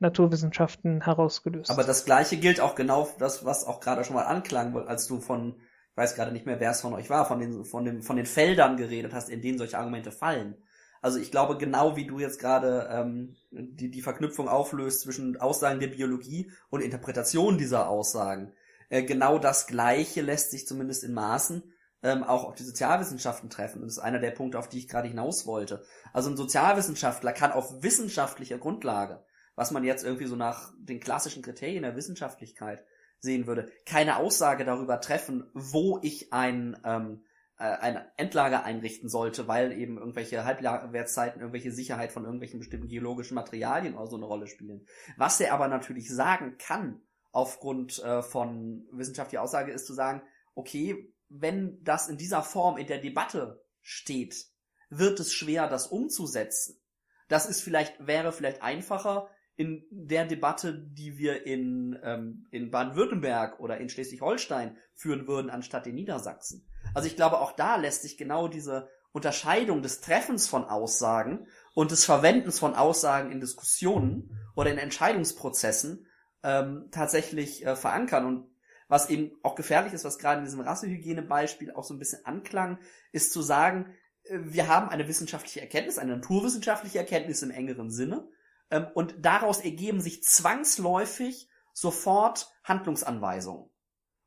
[SPEAKER 3] Naturwissenschaften herausgelöst.
[SPEAKER 2] Aber das gleiche gilt auch genau das, was auch gerade schon mal anklang, als du von, ich weiß gerade nicht mehr, wer es von euch war, von den, von den, von den Feldern geredet hast, in denen solche Argumente fallen. Also ich glaube, genau wie du jetzt gerade ähm, die, die Verknüpfung auflöst zwischen Aussagen der Biologie und Interpretation dieser Aussagen, äh, genau das Gleiche lässt sich zumindest in Maßen ähm, auch auf die Sozialwissenschaften treffen. Und das ist einer der Punkte, auf die ich gerade hinaus wollte. Also ein Sozialwissenschaftler kann auf wissenschaftlicher Grundlage, was man jetzt irgendwie so nach den klassischen Kriterien der Wissenschaftlichkeit sehen würde, keine Aussage darüber treffen, wo ich ein ähm, äh, ein Endlager einrichten sollte, weil eben irgendwelche Halbwertszeiten, irgendwelche Sicherheit von irgendwelchen bestimmten geologischen Materialien oder so eine Rolle spielen. Was er aber natürlich sagen kann, aufgrund äh, von wissenschaftlicher Aussage, ist zu sagen, okay, wenn das in dieser Form in der Debatte steht, wird es schwer, das umzusetzen. Das ist vielleicht, wäre vielleicht einfacher in der Debatte, die wir in, ähm, in Baden-Württemberg oder in Schleswig-Holstein führen würden, anstatt in Niedersachsen. Also ich glaube, auch da lässt sich genau diese Unterscheidung des Treffens von Aussagen und des Verwendens von Aussagen in Diskussionen oder in Entscheidungsprozessen ähm, tatsächlich äh, verankern. Und was eben auch gefährlich ist, was gerade in diesem Rassehygiene-Beispiel auch so ein bisschen anklang, ist zu sagen, äh, wir haben eine wissenschaftliche Erkenntnis, eine naturwissenschaftliche Erkenntnis im engeren Sinne, ähm, und daraus ergeben sich zwangsläufig sofort Handlungsanweisungen.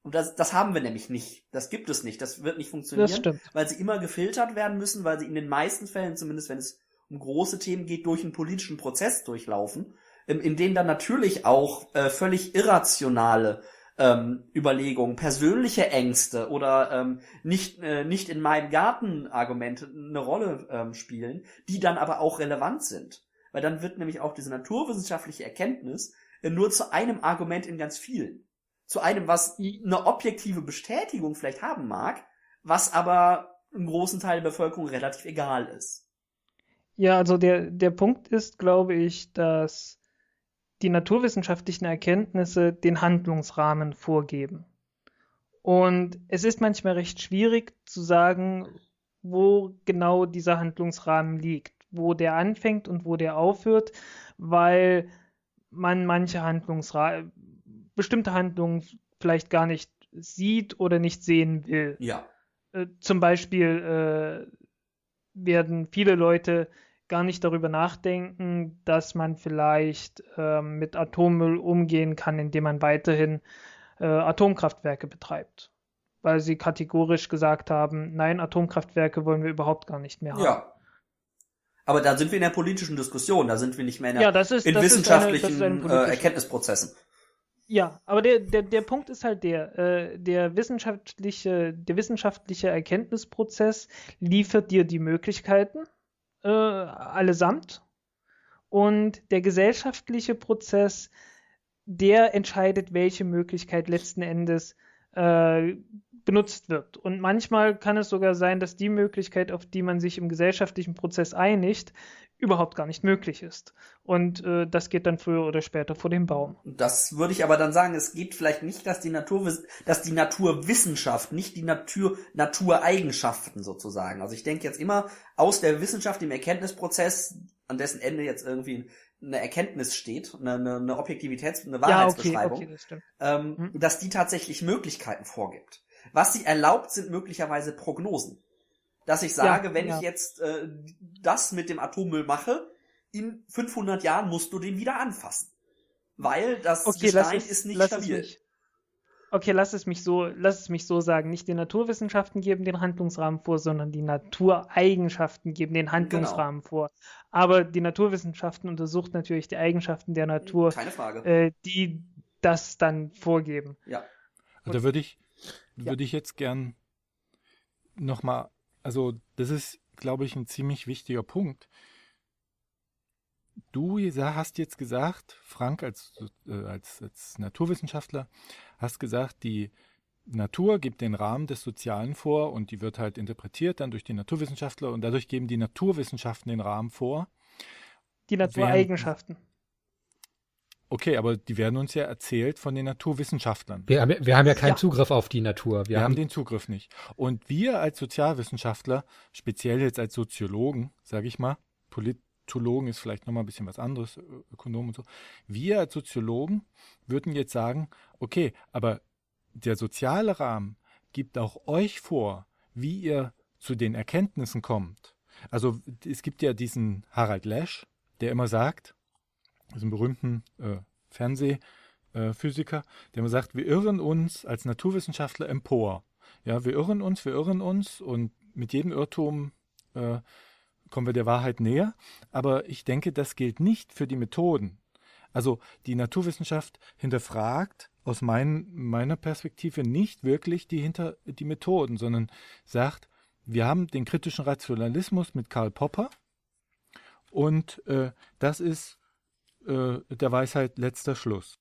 [SPEAKER 2] Und das, das haben wir nämlich nicht. Das gibt es nicht. Das wird nicht funktionieren, weil sie immer gefiltert werden müssen, weil sie in den meisten Fällen, zumindest wenn es um große Themen geht, durch einen politischen Prozess durchlaufen, in, in dem dann natürlich auch äh, völlig irrationale ähm, Überlegungen, persönliche Ängste oder ähm, nicht, äh, nicht in meinem Garten Argumente eine Rolle ähm, spielen, die dann aber auch relevant sind. Weil dann wird nämlich auch diese naturwissenschaftliche Erkenntnis äh, nur zu einem Argument in ganz vielen zu einem, was eine objektive Bestätigung vielleicht haben mag, was aber im großen Teil der Bevölkerung relativ egal ist.
[SPEAKER 3] Ja, also der, der Punkt ist, glaube ich, dass die naturwissenschaftlichen Erkenntnisse den Handlungsrahmen vorgeben. Und es ist manchmal recht schwierig zu sagen, wo genau dieser Handlungsrahmen liegt, wo der anfängt und wo der aufhört, weil man manche Handlungsrahmen bestimmte Handlungen vielleicht gar nicht sieht oder nicht sehen will.
[SPEAKER 2] Ja.
[SPEAKER 3] Äh, zum Beispiel äh, werden viele Leute gar nicht darüber nachdenken, dass man vielleicht äh, mit Atommüll umgehen kann, indem man weiterhin äh, Atomkraftwerke betreibt. Weil sie kategorisch gesagt haben, nein, Atomkraftwerke wollen wir überhaupt gar nicht mehr haben.
[SPEAKER 2] Ja. Aber da sind wir in der politischen Diskussion, da sind wir nicht mehr in, der,
[SPEAKER 3] ja, das ist,
[SPEAKER 2] in
[SPEAKER 3] das
[SPEAKER 2] wissenschaftlichen
[SPEAKER 3] eine,
[SPEAKER 2] äh, Erkenntnisprozessen.
[SPEAKER 3] Ja, aber der, der, der Punkt ist halt der, äh, der wissenschaftliche, der wissenschaftliche Erkenntnisprozess liefert dir die Möglichkeiten äh, allesamt und der gesellschaftliche Prozess, der entscheidet, welche Möglichkeit letzten Endes äh, benutzt wird. Und manchmal kann es sogar sein, dass die Möglichkeit, auf die man sich im gesellschaftlichen Prozess einigt, überhaupt gar nicht möglich ist. Und äh, das geht dann früher oder später vor dem Baum.
[SPEAKER 2] Das würde ich aber dann sagen, es geht vielleicht nicht, dass die Natur, dass die Naturwissenschaft, nicht die Natur, Natureigenschaften sozusagen. Also ich denke jetzt immer aus der Wissenschaft im Erkenntnisprozess, an dessen Ende jetzt irgendwie eine Erkenntnis steht, eine, eine, eine Objektivitäts-, eine Wahrheitsbeschreibung, ja, okay, okay, das ähm, hm. dass die tatsächlich Möglichkeiten vorgibt. Was sie erlaubt, sind möglicherweise Prognosen. Dass ich sage,
[SPEAKER 3] Ja,
[SPEAKER 2] wenn
[SPEAKER 3] ja.
[SPEAKER 2] ich jetzt äh, das mit dem Atommüll mache, in 500 Jahren musst du den wieder anfassen. Weil das
[SPEAKER 3] Okay, lass
[SPEAKER 2] Gestein
[SPEAKER 3] es,
[SPEAKER 2] ist nicht stabil.
[SPEAKER 3] mich. Okay, lass es mich so, lass es mich so sagen. Nicht die Naturwissenschaften geben den Handlungsrahmen vor, sondern die Natureigenschaften geben den Handlungsrahmen vor. Aber die Naturwissenschaften untersucht natürlich die Eigenschaften der Natur,
[SPEAKER 2] Keine Frage.
[SPEAKER 3] äh, die das dann vorgeben.
[SPEAKER 2] ja.
[SPEAKER 4] Also da würde ich,
[SPEAKER 3] Ja.
[SPEAKER 4] würde ich jetzt gern nochmal, also das ist, glaube ich, ein ziemlich wichtiger Punkt. Du hast jetzt gesagt, Frank als, äh, als, als Naturwissenschaftler, hast gesagt, die Natur gibt den Rahmen des Sozialen vor und die wird halt interpretiert dann durch die Naturwissenschaftler und dadurch geben die Naturwissenschaften den Rahmen vor.
[SPEAKER 3] Die Natureigenschaften.
[SPEAKER 4] Okay, aber die werden uns ja erzählt von den Naturwissenschaftlern.
[SPEAKER 1] Wir haben, ja- wir haben ja keinen
[SPEAKER 3] Ja.
[SPEAKER 1] Zugriff auf die Natur. Wir,
[SPEAKER 4] Wir haben
[SPEAKER 1] haben
[SPEAKER 4] den Zugriff nicht. Und wir als Sozialwissenschaftler, speziell jetzt als Soziologen, sage ich mal, Politologen ist vielleicht nochmal ein bisschen was anderes, Ökonomen und so. Wir als Soziologen würden jetzt sagen, okay, aber der soziale Rahmen gibt auch euch vor, wie ihr zu den Erkenntnissen kommt. Also es gibt ja diesen Harald Lesch, der immer sagt, diesen berühmten äh, Fernsehphysiker, der immer sagt, wir irren uns als Naturwissenschaftler empor. Ja, wir irren uns, wir irren uns und mit jedem Irrtum äh, kommen wir der Wahrheit näher. Aber ich denke, das gilt nicht für die Methoden. Also die Naturwissenschaft hinterfragt aus mein, meiner Perspektive nicht wirklich die, hinter, die Methoden, sondern sagt, wir haben den kritischen Rationalismus mit Karl Popper und äh, das ist äh, der Weisheit letzter Schluss.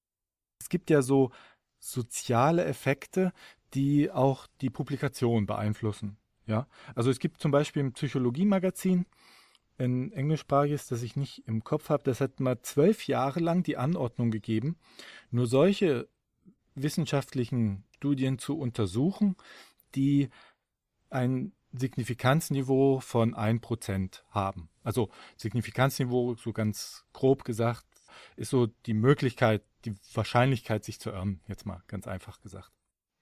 [SPEAKER 4] Es gibt ja so soziale Effekte, die auch die Publikation beeinflussen. Ja, also es gibt zum Beispiel im Psychologie-Magazin ein englischsprachiges, das ich nicht im Kopf habe, das hat mal zwölf Jahre lang die Anordnung gegeben, nur solche wissenschaftlichen Studien zu untersuchen, die ein Signifikanzniveau von 1% haben. Also Signifikanzniveau, so ganz grob gesagt, ist so die Möglichkeit, die Wahrscheinlichkeit, sich zu irren, jetzt mal ganz einfach gesagt.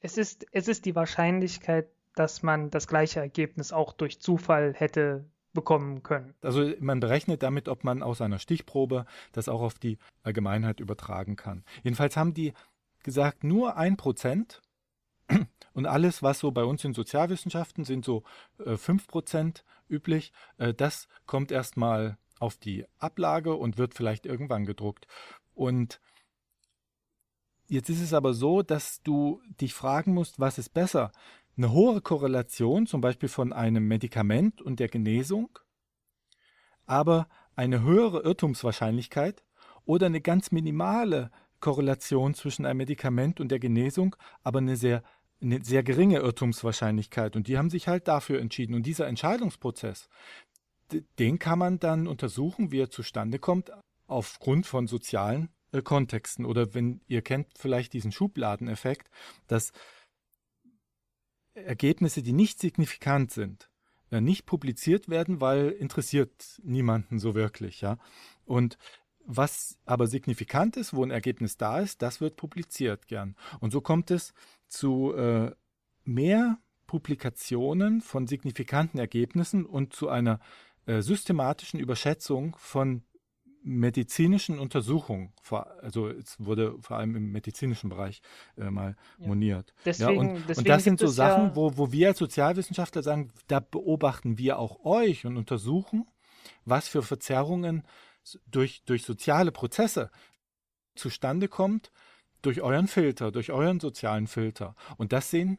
[SPEAKER 3] Es ist, es ist die Wahrscheinlichkeit, dass man das gleiche Ergebnis auch durch Zufall hätte bekommen können.
[SPEAKER 4] Also man berechnet damit, ob man aus einer Stichprobe das auch auf die Allgemeinheit übertragen kann. Jedenfalls haben die gesagt, nur ein Prozent und alles, was so bei uns in Sozialwissenschaften sind so äh, fünf Prozent üblich, äh, das kommt erstmal auf die Ablage und wird vielleicht irgendwann gedruckt. Und jetzt ist es aber so, dass du dich fragen musst, was ist besser? Eine hohe Korrelation, zum Beispiel von einem Medikament und der Genesung, aber eine höhere Irrtumswahrscheinlichkeit oder eine ganz minimale Korrelation zwischen einem Medikament und der Genesung, aber eine sehr, eine sehr geringe Irrtumswahrscheinlichkeit. Und die haben sich halt dafür entschieden. Und dieser Entscheidungsprozess, den kann man dann untersuchen, wie er zustande kommt, aufgrund von sozialen äh, Kontexten. Oder wenn ihr kennt vielleicht diesen Schubladeneffekt, dass Ergebnisse, die nicht signifikant sind, äh, nicht publiziert werden, weil interessiert niemanden so wirklich, ja. Und was aber signifikant ist, wo ein Ergebnis da ist, das wird publiziert gern. Und so kommt es zu äh, mehr Publikationen von signifikanten Ergebnissen und zu einer äh, systematischen Überschätzung von medizinischen Untersuchungen. Also es wurde vor allem im medizinischen Bereich äh, mal
[SPEAKER 3] Ja.
[SPEAKER 4] moniert.
[SPEAKER 3] Deswegen,
[SPEAKER 4] ja, und,
[SPEAKER 3] deswegen
[SPEAKER 4] und das sind so Sachen,
[SPEAKER 3] ja,
[SPEAKER 4] wo, wo wir als Sozialwissenschaftler sagen, da beobachten wir auch euch und untersuchen, was für Verzerrungen durch, durch soziale Prozesse zustande kommt, durch euren Filter, durch euren sozialen Filter. Und das sehen,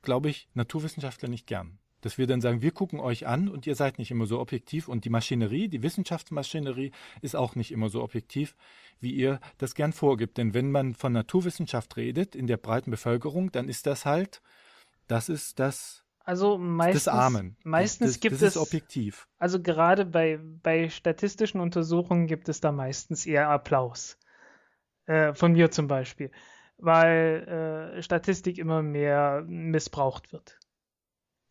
[SPEAKER 4] glaube ich, Naturwissenschaftler nicht gern. Dass wir dann sagen, wir gucken euch an und ihr seid nicht immer so objektiv und die Maschinerie, die Wissenschaftsmaschinerie ist auch nicht immer so objektiv, wie ihr das gern vorgibt. Denn wenn man von Naturwissenschaft redet in der breiten Bevölkerung, dann ist das halt, das ist das
[SPEAKER 3] also meistens,
[SPEAKER 4] des Armen.
[SPEAKER 3] meistens
[SPEAKER 4] das, das,
[SPEAKER 3] gibt
[SPEAKER 4] das
[SPEAKER 3] es,
[SPEAKER 4] objektiv.
[SPEAKER 3] also gerade bei, bei statistischen Untersuchungen gibt es da meistens eher Applaus. Äh, von mir zum Beispiel. Weil äh, Statistik immer mehr missbraucht wird.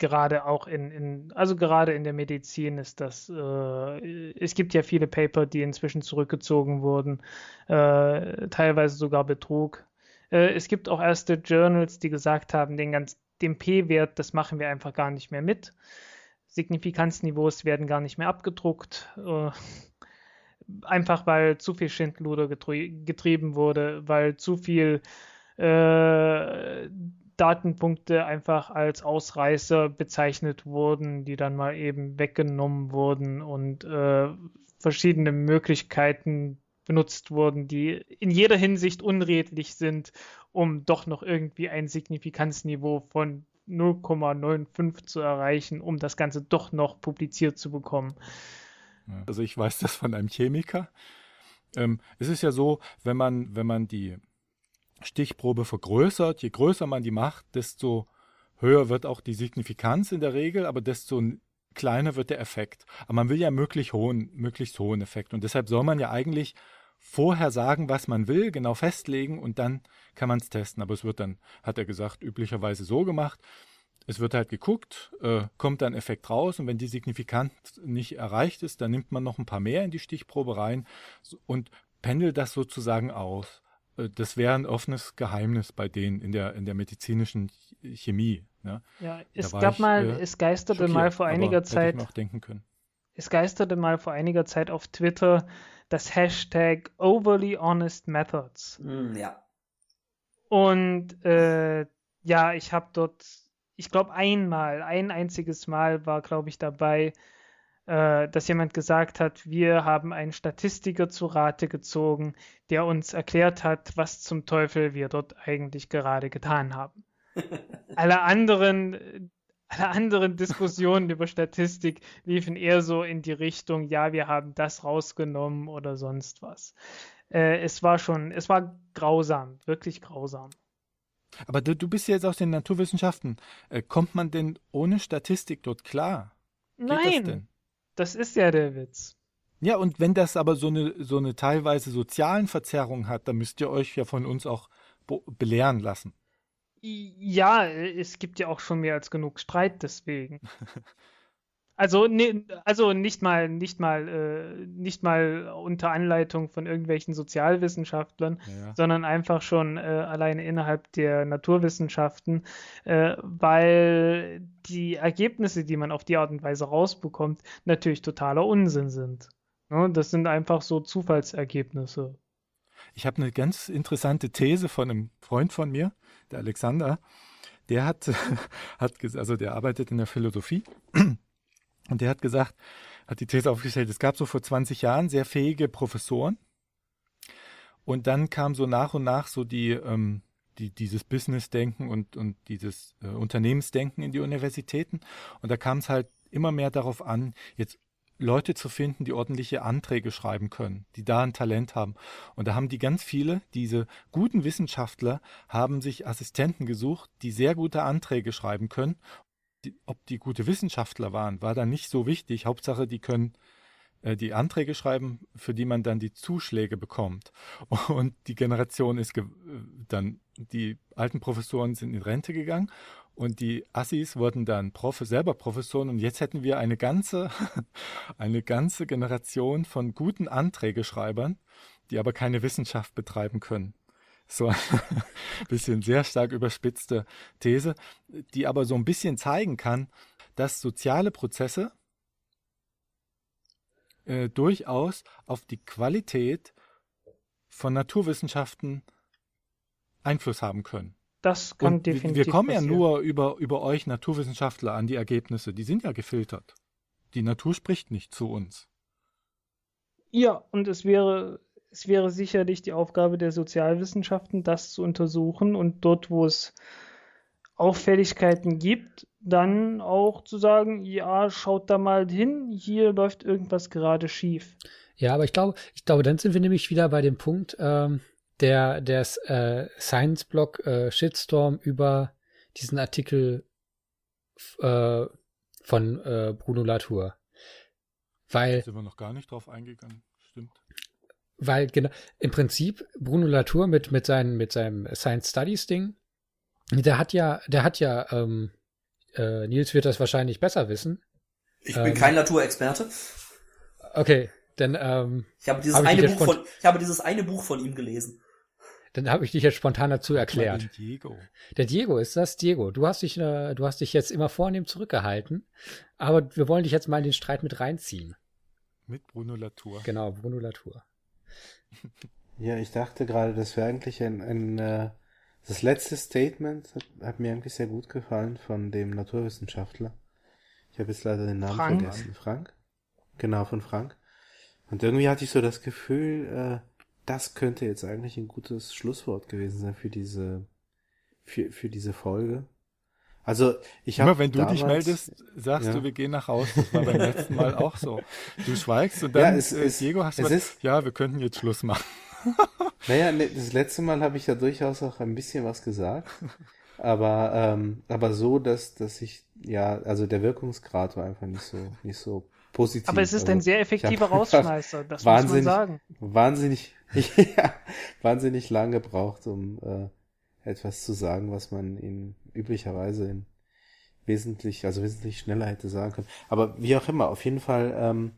[SPEAKER 3] Gerade auch in, in, also gerade in der Medizin ist das, äh, es gibt ja viele Paper, die inzwischen zurückgezogen wurden, äh, teilweise sogar Betrug. Äh, es gibt auch erste Journals, die gesagt haben, den den P-Wert, das machen wir einfach gar nicht mehr mit. Signifikanzniveaus werden gar nicht mehr abgedruckt. Äh, einfach weil zu viel Schindluder getrie getrieben wurde, weil zu viel äh, Datenpunkte einfach als Ausreißer bezeichnet wurden, die dann mal eben weggenommen wurden und äh, verschiedene Möglichkeiten benutzt wurden, die in jeder Hinsicht unredlich sind, um doch noch irgendwie ein Signifikanzniveau von 0,95 zu erreichen, um das Ganze doch noch publiziert zu bekommen.
[SPEAKER 4] Also ich weiß das von einem Chemiker. Ähm, es ist ja so, wenn man, wenn man die Stichprobe vergrößert. Je größer man die macht, desto höher wird auch die Signifikanz in der Regel, aber desto kleiner wird der Effekt. Aber man will ja möglichst hohen, möglichst hohen Effekt. Und deshalb soll man ja eigentlich vorher sagen, was man will, genau festlegen und dann kann man es testen. Aber es wird dann, hat er gesagt, üblicherweise so gemacht. Es wird halt geguckt, äh, kommt dann Effekt raus und wenn die Signifikanz nicht erreicht ist, dann nimmt man noch ein paar mehr in die Stichprobe rein und pendelt das sozusagen aus. Äh, das wäre ein offenes Geheimnis bei denen in der, in der medizinischen Chemie. Ne?
[SPEAKER 3] Ja, es gab ich, mal, äh, es geisterte mal vor einiger Zeit.
[SPEAKER 4] Hätte ich mir auch denken können.
[SPEAKER 3] Es geisterte mal vor einiger Zeit auf Twitter das Hashtag Overly Honest Methods.
[SPEAKER 2] Mm, ja.
[SPEAKER 3] Und äh, ja, ich habe dort, ich glaube einmal, ein einziges Mal war, glaube ich, dabei, äh, dass jemand gesagt hat, wir haben einen Statistiker zu Rate gezogen, der uns erklärt hat, was zum Teufel wir dort eigentlich gerade getan haben. alle anderen, alle anderen Diskussionen über Statistik liefen eher so in die Richtung, ja, wir haben das rausgenommen oder sonst was. Äh, es war schon, es war grausam, wirklich grausam.
[SPEAKER 4] Aber du, du bist jetzt aus den Naturwissenschaften. Äh, kommt man denn ohne Statistik dort klar?
[SPEAKER 3] Geht Nein. Das ist ja der Witz.
[SPEAKER 4] Ja, und wenn das aber so eine, so eine teilweise sozialen Verzerrung hat, dann müsst ihr euch ja von uns auch belehren lassen.
[SPEAKER 3] Ja, es gibt ja auch schon mehr als genug Streit deswegen. Also, ne, also nicht mal, nicht mal, äh, nicht mal unter Anleitung von irgendwelchen Sozialwissenschaftlern, ja. sondern einfach schon äh, alleine innerhalb der Naturwissenschaften, äh, weil die Ergebnisse, die man auf die Art und Weise rausbekommt, natürlich totaler Unsinn sind. Ne? Das sind einfach so Zufallsergebnisse.
[SPEAKER 4] Ich habe eine ganz interessante These von einem Freund von mir, der Alexander. Der hat, hat also der arbeitet in der Philosophie und der hat gesagt, hat die These aufgestellt, es gab so vor 20 Jahren sehr fähige Professoren. Und dann kam so nach und nach so die, ähm, die dieses Business-Denken und, und dieses äh, Unternehmensdenken in die Universitäten. Und da kam es halt immer mehr darauf an, jetzt Leute zu finden, die ordentliche Anträge schreiben können, die da ein Talent haben. Und da haben die ganz viele, diese guten Wissenschaftler, haben sich Assistenten gesucht, die sehr gute Anträge schreiben können die, ob die gute Wissenschaftler waren, war dann nicht so wichtig. Hauptsache, die können äh, die Anträge schreiben, für die man dann die Zuschläge bekommt. Und die Generation ist dann, die alten Professoren sind in Rente gegangen und die Assis wurden dann Prof selber Professoren und jetzt hätten wir eine ganze, eine ganze Generation von guten Anträgeschreibern, die aber keine Wissenschaft betreiben können so ein bisschen sehr stark überspitzte These, die aber so ein bisschen zeigen kann, dass soziale Prozesse äh, durchaus auf die Qualität von Naturwissenschaften Einfluss haben können.
[SPEAKER 3] Das kann
[SPEAKER 4] Und
[SPEAKER 3] definitiv.
[SPEAKER 4] Wir kommen passieren. ja nur über, über euch Naturwissenschaftler an die Ergebnisse. Die sind ja gefiltert. Die Natur spricht nicht zu uns.
[SPEAKER 3] Ja, und es wäre es wäre sicherlich die Aufgabe der Sozialwissenschaften, das zu untersuchen und dort, wo es Auffälligkeiten gibt, dann auch zu sagen, ja, schaut da mal hin, hier läuft irgendwas gerade schief.
[SPEAKER 1] Ja, aber ich glaube, ich glaube, dann sind wir nämlich wieder bei dem Punkt ähm, der des äh, Science Blog äh, Shitstorm über diesen Artikel äh, von äh, Bruno Latour. Weil da
[SPEAKER 4] sind wir noch gar nicht drauf eingegangen,
[SPEAKER 1] weil genau, im Prinzip Bruno Latour mit, mit, seinen, mit seinem Science Studies Ding, der hat ja, der hat ja, ähm, äh, Nils wird das wahrscheinlich besser wissen.
[SPEAKER 2] Ich bin ähm, kein Naturexperte.
[SPEAKER 1] Okay, denn ähm,
[SPEAKER 2] ich habe dieses hab eine Buch von, ich habe dieses eine Buch von ihm gelesen.
[SPEAKER 1] Dann habe ich dich jetzt spontan dazu erklärt.
[SPEAKER 4] Diego.
[SPEAKER 1] Der Diego ist das. Diego, du hast dich, äh, du hast dich jetzt immer vornehm zurückgehalten, aber wir wollen dich jetzt mal in den Streit mit reinziehen.
[SPEAKER 4] Mit Bruno Latour.
[SPEAKER 1] Genau, Bruno Latour.
[SPEAKER 5] Ja, ich dachte gerade, das wäre eigentlich ein, ein äh, das letzte Statement hat, hat, mir eigentlich sehr gut gefallen von dem Naturwissenschaftler. Ich habe jetzt leider den Namen Frank. vergessen. Frank? Genau, von Frank. Und irgendwie hatte ich so das Gefühl, äh, das könnte jetzt eigentlich ein gutes Schlusswort gewesen sein für diese, für, für diese Folge. Also ich habe
[SPEAKER 4] Immer wenn du damals, dich meldest, sagst ja. du, wir gehen nach Hause. Das war beim letzten Mal auch so. Du schweigst und dann,
[SPEAKER 5] ja, es, äh,
[SPEAKER 4] Diego, hast du was, ist, ja, wir könnten jetzt Schluss machen.
[SPEAKER 5] naja, ne, das letzte Mal habe ich ja durchaus auch ein bisschen was gesagt. Aber, ähm, aber so, dass, dass ich, ja, also der Wirkungsgrad war einfach nicht so, nicht so positiv.
[SPEAKER 3] Aber es ist also, ein sehr effektiver Rausschmeißer, das
[SPEAKER 5] muss
[SPEAKER 3] man sagen.
[SPEAKER 5] Wahnsinnig, ja, wahnsinnig lang gebraucht, um äh, etwas zu sagen, was man in üblicherweise in wesentlich, also wesentlich schneller hätte sagen können. Aber wie auch immer, auf jeden Fall, ähm,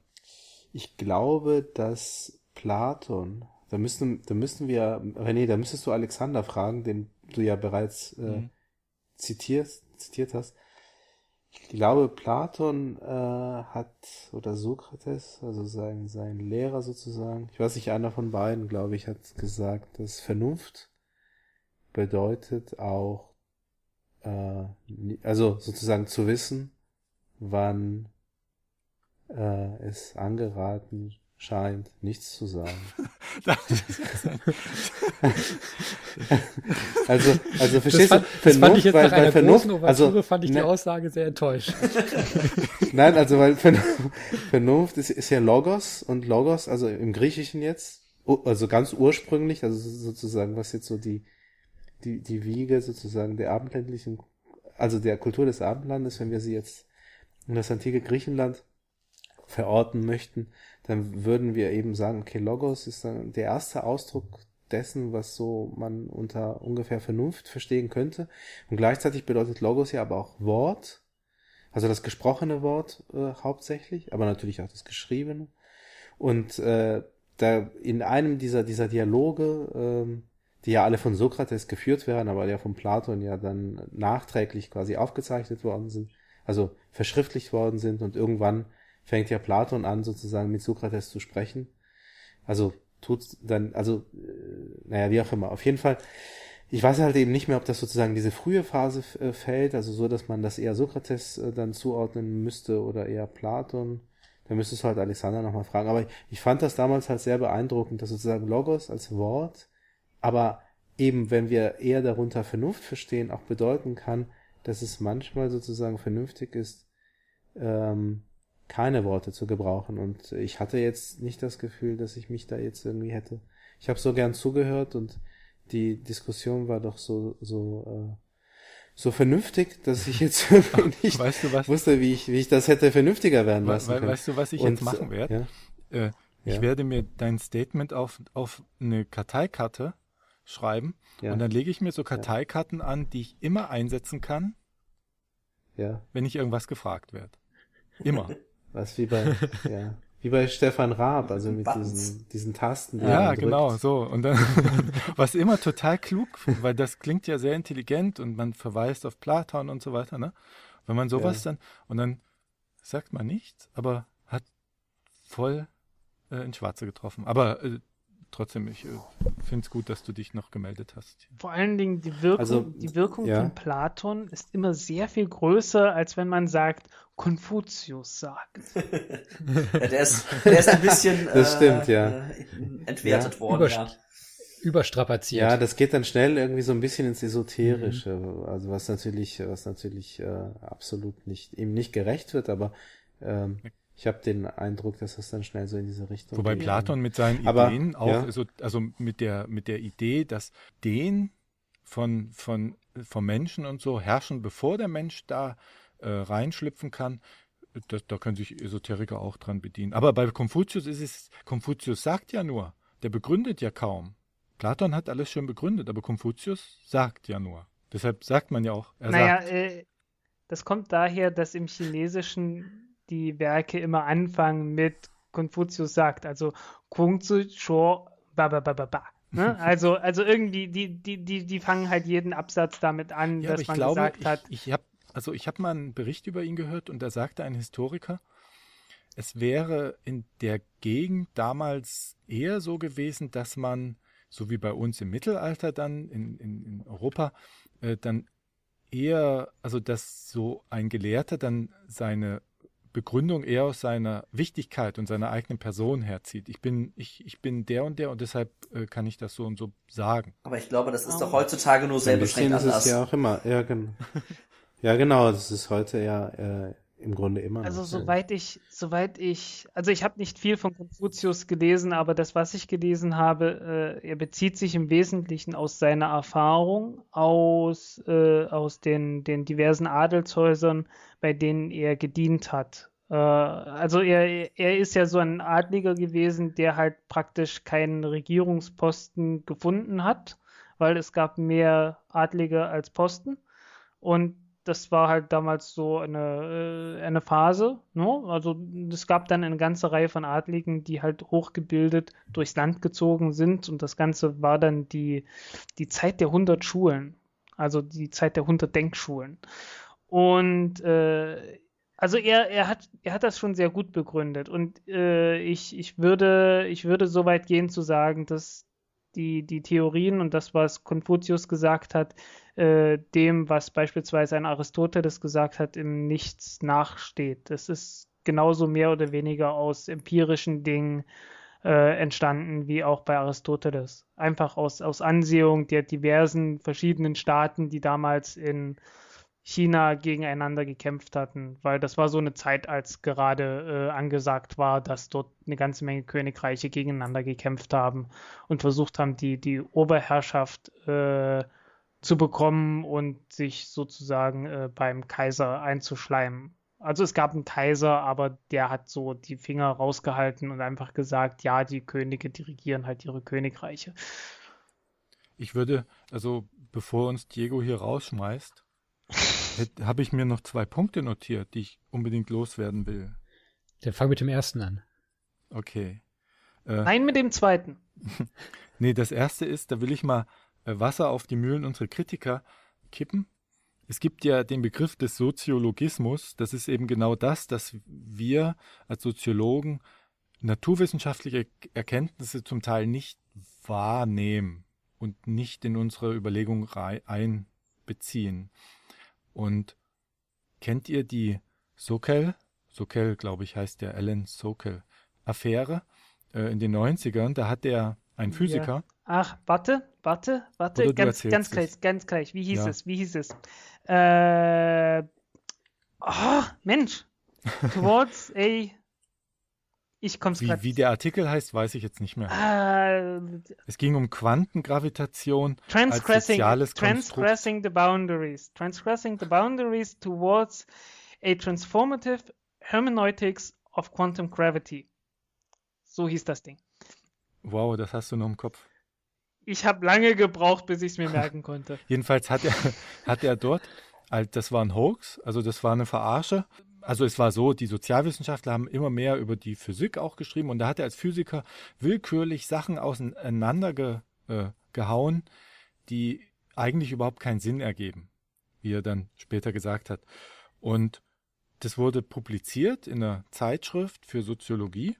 [SPEAKER 5] ich glaube, dass Platon, da müssen, da müssen wir, René, da müsstest du Alexander fragen, den du ja bereits äh, mhm. zitierst, zitiert hast. Ich glaube, Platon äh, hat, oder Sokrates, also sein, sein Lehrer sozusagen, ich weiß nicht, einer von beiden, glaube ich, hat gesagt, dass Vernunft bedeutet auch, äh, also sozusagen zu wissen, wann äh, es angeraten scheint, nichts zu sagen. also, also verstehst
[SPEAKER 1] das fand,
[SPEAKER 5] du?
[SPEAKER 1] Das fand ich jetzt weil, nach einer Vernunft, also, fand ich die ne, Aussage sehr enttäuscht.
[SPEAKER 5] Nein, also weil Vernunft ist, ist ja Logos und Logos, also im Griechischen jetzt, also ganz ursprünglich, also sozusagen, was jetzt so die, die, die Wiege sozusagen der abendländlichen, also der Kultur des Abendlandes, wenn wir sie jetzt in das antike Griechenland verorten möchten, dann würden wir eben sagen, okay, Logos ist dann der erste Ausdruck dessen, was so man unter ungefähr Vernunft verstehen könnte. Und gleichzeitig bedeutet Logos ja aber auch Wort, also das gesprochene Wort äh, hauptsächlich, aber natürlich auch das geschriebene. Und äh, da in einem dieser dieser Dialoge, ähm, die ja alle von Sokrates geführt werden, aber ja von Platon ja dann nachträglich quasi aufgezeichnet worden sind, also verschriftlicht worden sind und irgendwann fängt ja Platon an, sozusagen mit Sokrates zu sprechen. Also tut's dann, also, äh, naja, wie auch immer. Auf jeden Fall, ich weiß halt eben nicht mehr, ob das sozusagen diese frühe Phase äh, fällt, also so, dass man das eher Sokrates äh, dann zuordnen müsste oder eher Platon. Da müsstest du halt Alexander nochmal fragen. Aber ich fand das damals halt sehr beeindruckend, dass sozusagen Logos als Wort, aber eben, wenn wir eher darunter Vernunft verstehen, auch bedeuten kann, dass es manchmal sozusagen vernünftig ist, ähm, keine Worte zu gebrauchen. Und ich hatte jetzt nicht das Gefühl, dass ich mich da jetzt irgendwie hätte. Ich habe so gern zugehört und die Diskussion war doch so so äh, so vernünftig, dass ich jetzt nicht
[SPEAKER 4] weißt du
[SPEAKER 5] wusste, wie ich wie ich das hätte vernünftiger werden lassen
[SPEAKER 4] we können. Weißt du, was ich und, jetzt machen werde? Ja? Äh, ich ja? werde mir dein Statement auf auf eine Karteikarte schreiben ja. und dann lege ich mir so Karteikarten an, die ich immer einsetzen kann,
[SPEAKER 5] ja.
[SPEAKER 4] wenn ich irgendwas gefragt werde. Immer.
[SPEAKER 5] Was wie bei, ja, wie bei Stefan Raab, also mit diesen, diesen Tasten.
[SPEAKER 4] Die ja, genau, so. Und dann, was immer total klug, weil das klingt ja sehr intelligent und man verweist auf Platon und so weiter, ne? Wenn man sowas ja. dann, und dann sagt man nichts, aber hat voll äh, ins Schwarze getroffen. Aber äh, trotzdem, ich äh, finde es gut, dass du dich noch gemeldet hast.
[SPEAKER 3] Vor allen Dingen die Wirkung, also, die Wirkung ja. von Platon ist immer sehr viel größer, als wenn man sagt, Konfuzius sagt.
[SPEAKER 2] ja, der, ist, der ist ein bisschen
[SPEAKER 5] das stimmt, äh, ja.
[SPEAKER 2] entwertet ja. worden. Überst ja.
[SPEAKER 1] Überstrapaziert.
[SPEAKER 5] Ja, das geht dann schnell irgendwie so ein bisschen ins Esoterische, mhm. also was natürlich, was natürlich äh, absolut nicht ihm nicht gerecht wird, aber ähm, ich habe den Eindruck, dass das dann schnell so in diese Richtung
[SPEAKER 4] Wobei geht. Platon mit seinen Aber, Ideen auch, ja. so, also mit der, mit der Idee, dass den von, von, von Menschen und so herrschen, bevor der Mensch da äh, reinschlüpfen kann, das, da können sich Esoteriker auch dran bedienen. Aber bei Konfuzius ist es, Konfuzius sagt ja nur, der begründet ja kaum. Platon hat alles schon begründet, aber Konfuzius sagt ja nur. Deshalb sagt man ja auch, er naja, sagt. Äh,
[SPEAKER 3] das kommt daher, dass im Chinesischen die Werke immer anfangen mit Konfuzius sagt, also Kung Zu Shuo ba ba ba ba ba. Ne? Also, also irgendwie, die, die, die, die fangen halt jeden Absatz damit an,
[SPEAKER 4] Ja,
[SPEAKER 3] dass
[SPEAKER 4] ich
[SPEAKER 3] man
[SPEAKER 4] glaube,
[SPEAKER 3] gesagt hat.
[SPEAKER 4] ich, ich habe also ich habe mal einen Bericht über ihn gehört und da sagte ein Historiker, es wäre in der Gegend damals eher so gewesen, dass man, so wie bei uns im Mittelalter dann in, in, in Europa, äh, dann eher, also dass so ein Gelehrter dann seine Begründung eher aus seiner Wichtigkeit und seiner eigenen Person herzieht. Ich bin, ich, ich bin der und der und deshalb äh, kann ich das so und so sagen.
[SPEAKER 2] Aber ich glaube, das ist
[SPEAKER 3] Oh.
[SPEAKER 2] doch heutzutage nur sehr beschränkt
[SPEAKER 5] ist es
[SPEAKER 2] anders.
[SPEAKER 5] ja auch immer. Ja, genau. ja, genau. Das ist heute ja äh, im Grunde immer
[SPEAKER 3] Also soweit ich, soweit ich, also ich habe nicht viel von Konfuzius gelesen, aber das, was ich gelesen habe, äh, er bezieht sich im Wesentlichen aus seiner Erfahrung aus, äh, aus den, den diversen Adelshäusern, bei denen er gedient hat. Äh, also er, er ist ja so ein Adliger gewesen, der halt praktisch keinen Regierungsposten gefunden hat, weil es gab mehr Adlige als Posten. Und das war halt damals so eine, äh, eine Phase. Ne? Also es gab dann eine ganze Reihe von Adligen, die halt hochgebildet durchs Land gezogen sind und das Ganze war dann die, die Zeit der 100 Schulen, also die Zeit der 100 Denkschulen. Und äh, also er, er hat, er hat das schon sehr gut begründet und äh, ich, ich würde, ich würde so weit gehen zu sagen, dass die, die Theorien und das, was Konfuzius gesagt hat, äh, dem, was beispielsweise ein Aristoteles gesagt hat, im Nichts nachsteht. Das ist genauso mehr oder weniger aus empirischen Dingen äh, entstanden, wie auch bei Aristoteles. Einfach aus, aus Ansehung der diversen verschiedenen Staaten, die damals in China gegeneinander gekämpft hatten, weil das war so eine Zeit, als gerade äh, angesagt war, dass dort eine ganze Menge Königreiche gegeneinander gekämpft haben und versucht haben, die, die Oberherrschaft äh, zu bekommen und sich sozusagen äh, beim Kaiser einzuschleimen. Also es gab einen Kaiser, aber der hat so die Finger rausgehalten und einfach gesagt, ja, die Könige dirigieren halt ihre Königreiche.
[SPEAKER 4] Ich würde, also bevor uns Diego hier rausschmeißt, habe ich mir noch zwei Punkte notiert, die ich unbedingt loswerden will.
[SPEAKER 1] Dann fang mit dem ersten an.
[SPEAKER 4] Okay. Äh,
[SPEAKER 3] Nein mit dem zweiten.
[SPEAKER 4] Nee, das erste ist, da will ich mal äh, Wasser auf die Mühlen unserer Kritiker kippen. Es gibt ja den Begriff des Soziologismus. Das ist eben genau das, dass wir als Soziologen naturwissenschaftliche Erkenntnisse zum Teil nicht wahrnehmen und nicht in unsere Überlegung einbeziehen. Und kennt ihr die Sokel, Sokel, glaube ich, heißt der Alan Sokel, Affäre äh, in den 90ern? Da hat der ein Physiker.
[SPEAKER 3] Ach, warte, warte, warte, ganz, ganz
[SPEAKER 4] es.
[SPEAKER 3] gleich, ganz gleich. Wie hieß
[SPEAKER 4] Ja.
[SPEAKER 3] es? Wie hieß es? Äh, oh, Mensch. Towards a. Ich komm's
[SPEAKER 4] Wie, wie der Artikel heißt, weiß ich jetzt nicht mehr.
[SPEAKER 3] Äh,
[SPEAKER 4] Es ging um Quantengravitation als
[SPEAKER 3] transgressing,
[SPEAKER 4] soziales Konstrukt.
[SPEAKER 3] transgressing the boundaries. Transgressing the boundaries towards a transformative hermeneutics of quantum gravity. So hieß das Ding.
[SPEAKER 4] Wow, das hast du noch im Kopf.
[SPEAKER 3] Ich habe lange gebraucht, bis ich es mir merken konnte.
[SPEAKER 4] Jedenfalls hat er, hat er dort, das war ein Hoax, also das war eine Verarsche. Also es war so, die Sozialwissenschaftler haben immer mehr über die Physik auch geschrieben und da hat er als Physiker willkürlich Sachen auseinander ge, äh, gehauen, die eigentlich überhaupt keinen Sinn ergeben, wie er dann später gesagt hat. Und das wurde publiziert in einer Zeitschrift für Soziologie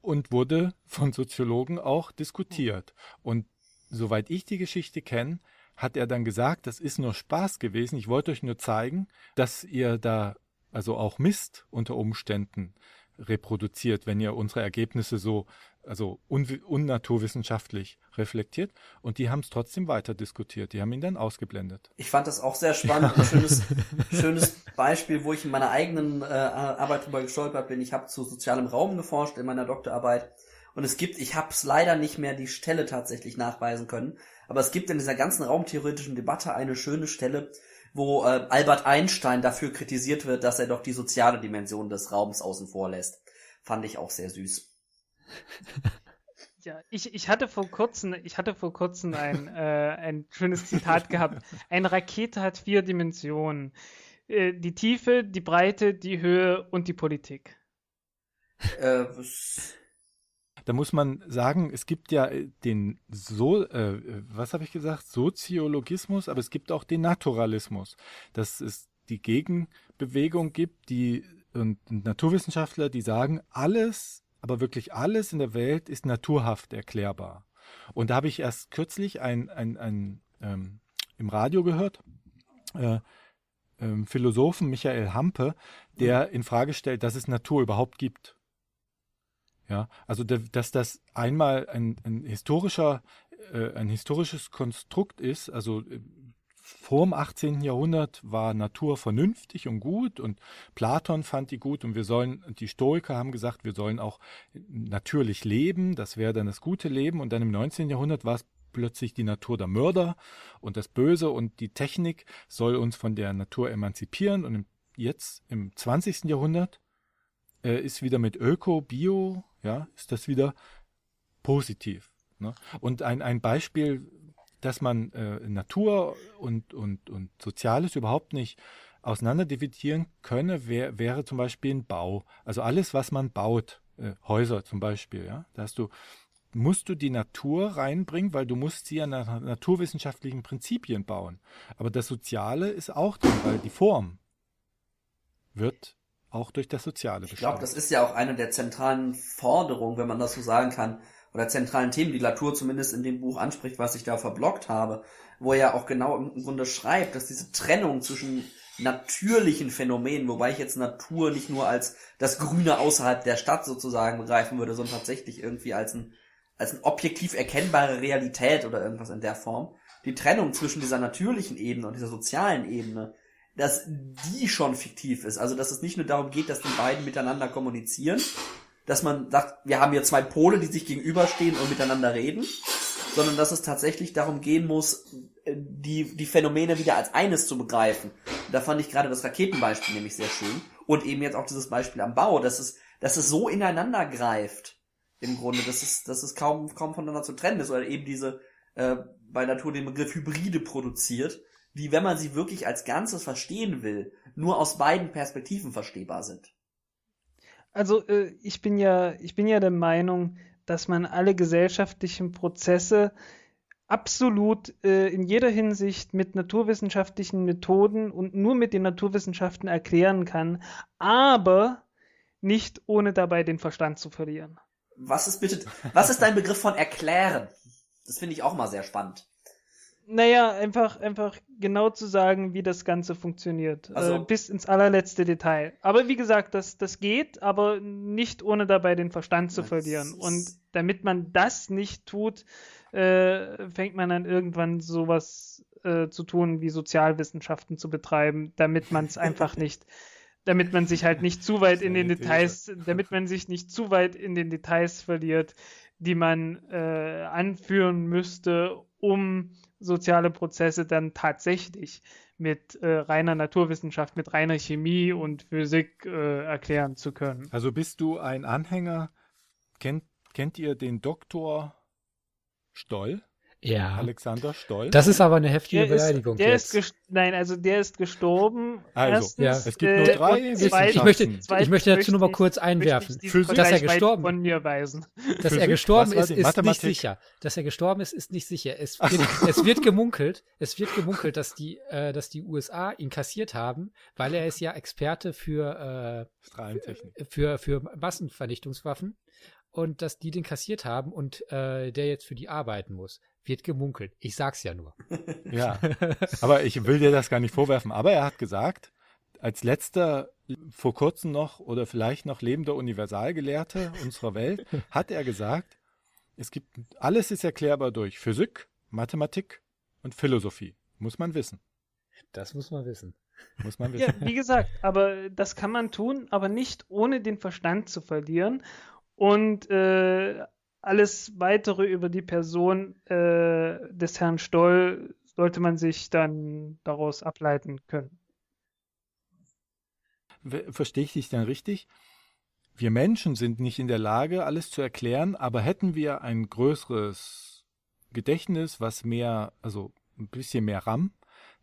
[SPEAKER 4] und wurde von Soziologen auch diskutiert. Und soweit ich die Geschichte kenne, hat er dann gesagt, das ist nur Spaß gewesen. Ich wollte euch nur zeigen, dass ihr da also auch Mist unter Umständen reproduziert, wenn ihr unsere Ergebnisse so also un unnaturwissenschaftlich reflektiert. Und die haben es trotzdem weiter diskutiert. Die haben ihn dann ausgeblendet.
[SPEAKER 2] Ich fand das auch sehr spannend. Ein schönes, schönes Beispiel, wo ich in meiner eigenen äh, Arbeit drüber gestolpert bin. Ich habe zu sozialem Raum geforscht in meiner Doktorarbeit. Und es gibt, ich habe es leider nicht mehr die Stelle tatsächlich nachweisen können, aber es gibt in dieser ganzen raumtheoretischen Debatte eine schöne Stelle, wo äh, Albert Einstein dafür kritisiert wird, dass er doch die soziale Dimension des Raums außen vor lässt. Fand ich auch sehr süß.
[SPEAKER 3] Ja, ich, ich hatte vor kurzem, ich hatte vor kurzem ein, äh, ein schönes Zitat gehabt. Eine Rakete hat vier Dimensionen. Äh, die Tiefe, die Breite, die Höhe und die Politik.
[SPEAKER 2] Äh, es-
[SPEAKER 4] da muss man sagen, es gibt ja äh, den so, äh, was habe ich gesagt, Soziologismus, aber es gibt auch den Naturalismus, dass es die Gegenbewegung gibt, die und Naturwissenschaftler, die sagen, alles, aber wirklich alles in der Welt ist naturhaft erklärbar. Und da habe ich erst kürzlich ein, ein, ein ähm, im Radio gehört, äh, ähm, Philosophen Michael Hampe, der in Frage stellt, dass es Natur überhaupt gibt. Ja, also dass das einmal ein, ein historischer, äh, ein historisches Konstrukt ist, also vor dem 18. Jahrhundert war Natur vernünftig und gut und Platon fand die gut und wir sollen, die Stoiker haben gesagt, wir sollen auch natürlich leben, das wäre dann das gute Leben und dann im 19. Jahrhundert war es plötzlich die Natur der Mörder und das Böse und die Technik soll uns von der Natur emanzipieren und jetzt im 20. Jahrhundert äh, ist wieder mit Öko, Bio, ja, ist das wieder positiv. Ne? Und ein, ein Beispiel, dass man äh, Natur und, und, und Soziales überhaupt nicht auseinanderdividieren könne, wär, wäre zum Beispiel ein Bau. Also alles, was man baut, äh, Häuser zum Beispiel, ja, da hast du musst du die Natur reinbringen, weil du musst sie an naturwissenschaftlichen Prinzipien bauen. Aber das Soziale ist auch drin, weil die Form wird auch durch das Soziale bestimmt.
[SPEAKER 2] Ich glaube, das ist ja auch eine der zentralen Forderungen, wenn man das so sagen kann, oder zentralen Themen, die Latour zumindest in dem Buch anspricht, was ich da verblockt habe, wo er ja auch genau im Grunde schreibt, dass diese Trennung zwischen natürlichen Phänomenen, wobei ich jetzt Natur nicht nur als das Grüne außerhalb der Stadt sozusagen begreifen würde, sondern tatsächlich irgendwie als ein als eine objektiv erkennbare Realität oder irgendwas in der Form, die Trennung zwischen dieser natürlichen Ebene und dieser sozialen Ebene, dass die schon fiktiv ist. Also, dass es nicht nur darum geht, dass die beiden miteinander kommunizieren, dass man sagt, wir haben hier zwei Pole, die sich gegenüberstehen und miteinander reden, sondern dass es tatsächlich darum gehen muss, die, die Phänomene wieder als eines zu begreifen. da fand ich gerade das Raketenbeispiel nämlich sehr schön. Und eben jetzt auch dieses Beispiel am Bau, dass es, dass es so ineinander greift, im Grunde, dass es, dass es kaum, kaum voneinander zu trennen ist, oder eben diese, äh, bei Natur den Begriff Hybride produziert, die, wenn man sie wirklich als Ganzes verstehen will, nur aus beiden Perspektiven verstehbar sind.
[SPEAKER 3] Also äh, ich bin ja, ich bin ja der Meinung, dass man alle gesellschaftlichen Prozesse absolut äh, in jeder Hinsicht mit naturwissenschaftlichen Methoden und nur mit den Naturwissenschaften erklären kann, aber nicht ohne dabei den Verstand zu verlieren.
[SPEAKER 2] Was ist bitte, was ist dein Begriff von erklären? Das finde ich auch mal sehr spannend.
[SPEAKER 3] Naja, einfach, einfach genau zu sagen, wie das Ganze funktioniert. Also, äh, bis ins allerletzte Detail. Aber wie gesagt, das, das geht, aber nicht ohne dabei den Verstand zu verlieren. Und damit man das nicht tut, äh, fängt man dann irgendwann sowas äh, zu tun, wie Sozialwissenschaften zu betreiben, damit man es einfach nicht damit man sich halt nicht zu weit in den Details, damit man sich nicht zu weit in den Details verliert, die man äh, anführen müsste, um soziale Prozesse dann tatsächlich mit äh, reiner Naturwissenschaft, mit reiner Chemie und Physik äh, erklären zu können.
[SPEAKER 4] Also bist du ein Anhänger, kennt, kennt ihr den Doktor Stoll?
[SPEAKER 1] Ja.
[SPEAKER 4] Alexander Stoll.
[SPEAKER 1] Das ist aber eine heftige
[SPEAKER 3] der
[SPEAKER 1] Beleidigung.
[SPEAKER 3] Ist, der jetzt. ist nein, also der ist gestorben.
[SPEAKER 4] Also,
[SPEAKER 3] Erstens,
[SPEAKER 1] ja.
[SPEAKER 4] es gibt nur
[SPEAKER 3] äh,
[SPEAKER 4] drei.
[SPEAKER 1] Zweitens, ich möchte, ich möchte dazu nur mal kurz einwerfen, dass er gestorben,
[SPEAKER 3] von mir weisen.
[SPEAKER 1] dass
[SPEAKER 4] Physik?
[SPEAKER 1] er gestorben ist, ist nicht
[SPEAKER 4] Mathematik?
[SPEAKER 1] sicher. Dass er gestorben ist, ist nicht sicher. Es wird, es wird gemunkelt, es wird gemunkelt, dass die, äh, dass die USA ihn kassiert haben, weil er ist ja Experte für,
[SPEAKER 4] Strahlentechnik.
[SPEAKER 1] äh, für, für Massenvernichtungswaffen und dass die den kassiert haben und äh, der jetzt für die arbeiten muss. Wird gemunkelt. Ich sag's ja nur.
[SPEAKER 4] Ja. Aber ich will dir das gar nicht vorwerfen. Aber er hat gesagt, als letzter vor kurzem noch oder vielleicht noch lebender Universalgelehrte unserer Welt, hat er gesagt, es gibt, alles ist erklärbar durch Physik, Mathematik und Philosophie. Muss man wissen.
[SPEAKER 1] Das muss man wissen.
[SPEAKER 4] Muss man
[SPEAKER 3] Ja,
[SPEAKER 4] wissen.
[SPEAKER 3] wie gesagt, aber das kann man tun, aber nicht ohne den Verstand zu verlieren. Und äh, alles weitere über die Person äh, des Herrn Stoll sollte man sich dann daraus ableiten können.
[SPEAKER 4] Ver- Verstehe ich dich dann richtig? Wir Menschen sind nicht in der Lage, alles zu erklären, aber hätten wir ein größeres Gedächtnis, was mehr, also ein bisschen mehr RAM,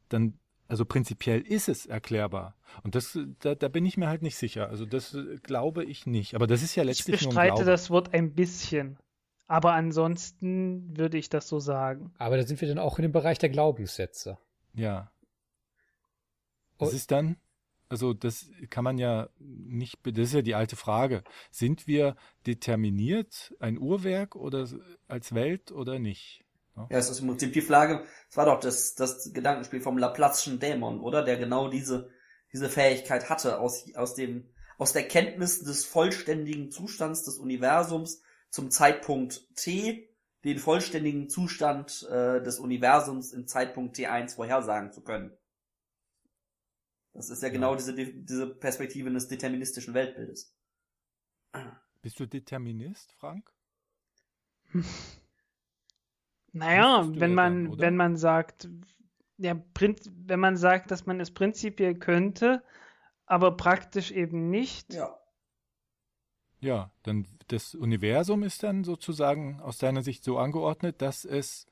[SPEAKER 4] dann also prinzipiell ist es erklärbar. Und das, da, da bin ich mir halt nicht sicher. Also das glaube ich nicht. Aber das ist ja letztlich
[SPEAKER 3] ich bestreite das Wort ein bisschen. Aber ansonsten würde ich das so sagen.
[SPEAKER 1] Aber da sind wir dann auch in dem Bereich der Glaubenssätze.
[SPEAKER 4] Ja. Das ist dann, also das kann man ja nicht, das ist ja die alte Frage. Sind wir determiniert, ein Uhrwerk oder als Welt oder nicht?
[SPEAKER 2] Ja, es ist im Prinzip die Frage, es war doch das, das Gedankenspiel vom Laplace'schen Dämon, oder? Der genau diese, diese Fähigkeit hatte, aus, aus dem, aus der Kenntnis des vollständigen Zustands des Universums zum Zeitpunkt T den vollständigen Zustand äh, des Universums im Zeitpunkt T1 vorhersagen zu können. Das ist ja, ja. genau diese, diese Perspektive des deterministischen Weltbildes.
[SPEAKER 4] Bist du Determinist, Frank?
[SPEAKER 3] naja, wenn man, dann, wenn man sagt, ja, wenn man sagt, dass man es prinzipiell könnte, aber praktisch eben nicht,
[SPEAKER 2] ja.
[SPEAKER 4] Ja, dann das Universum ist dann sozusagen aus deiner Sicht so angeordnet, dass es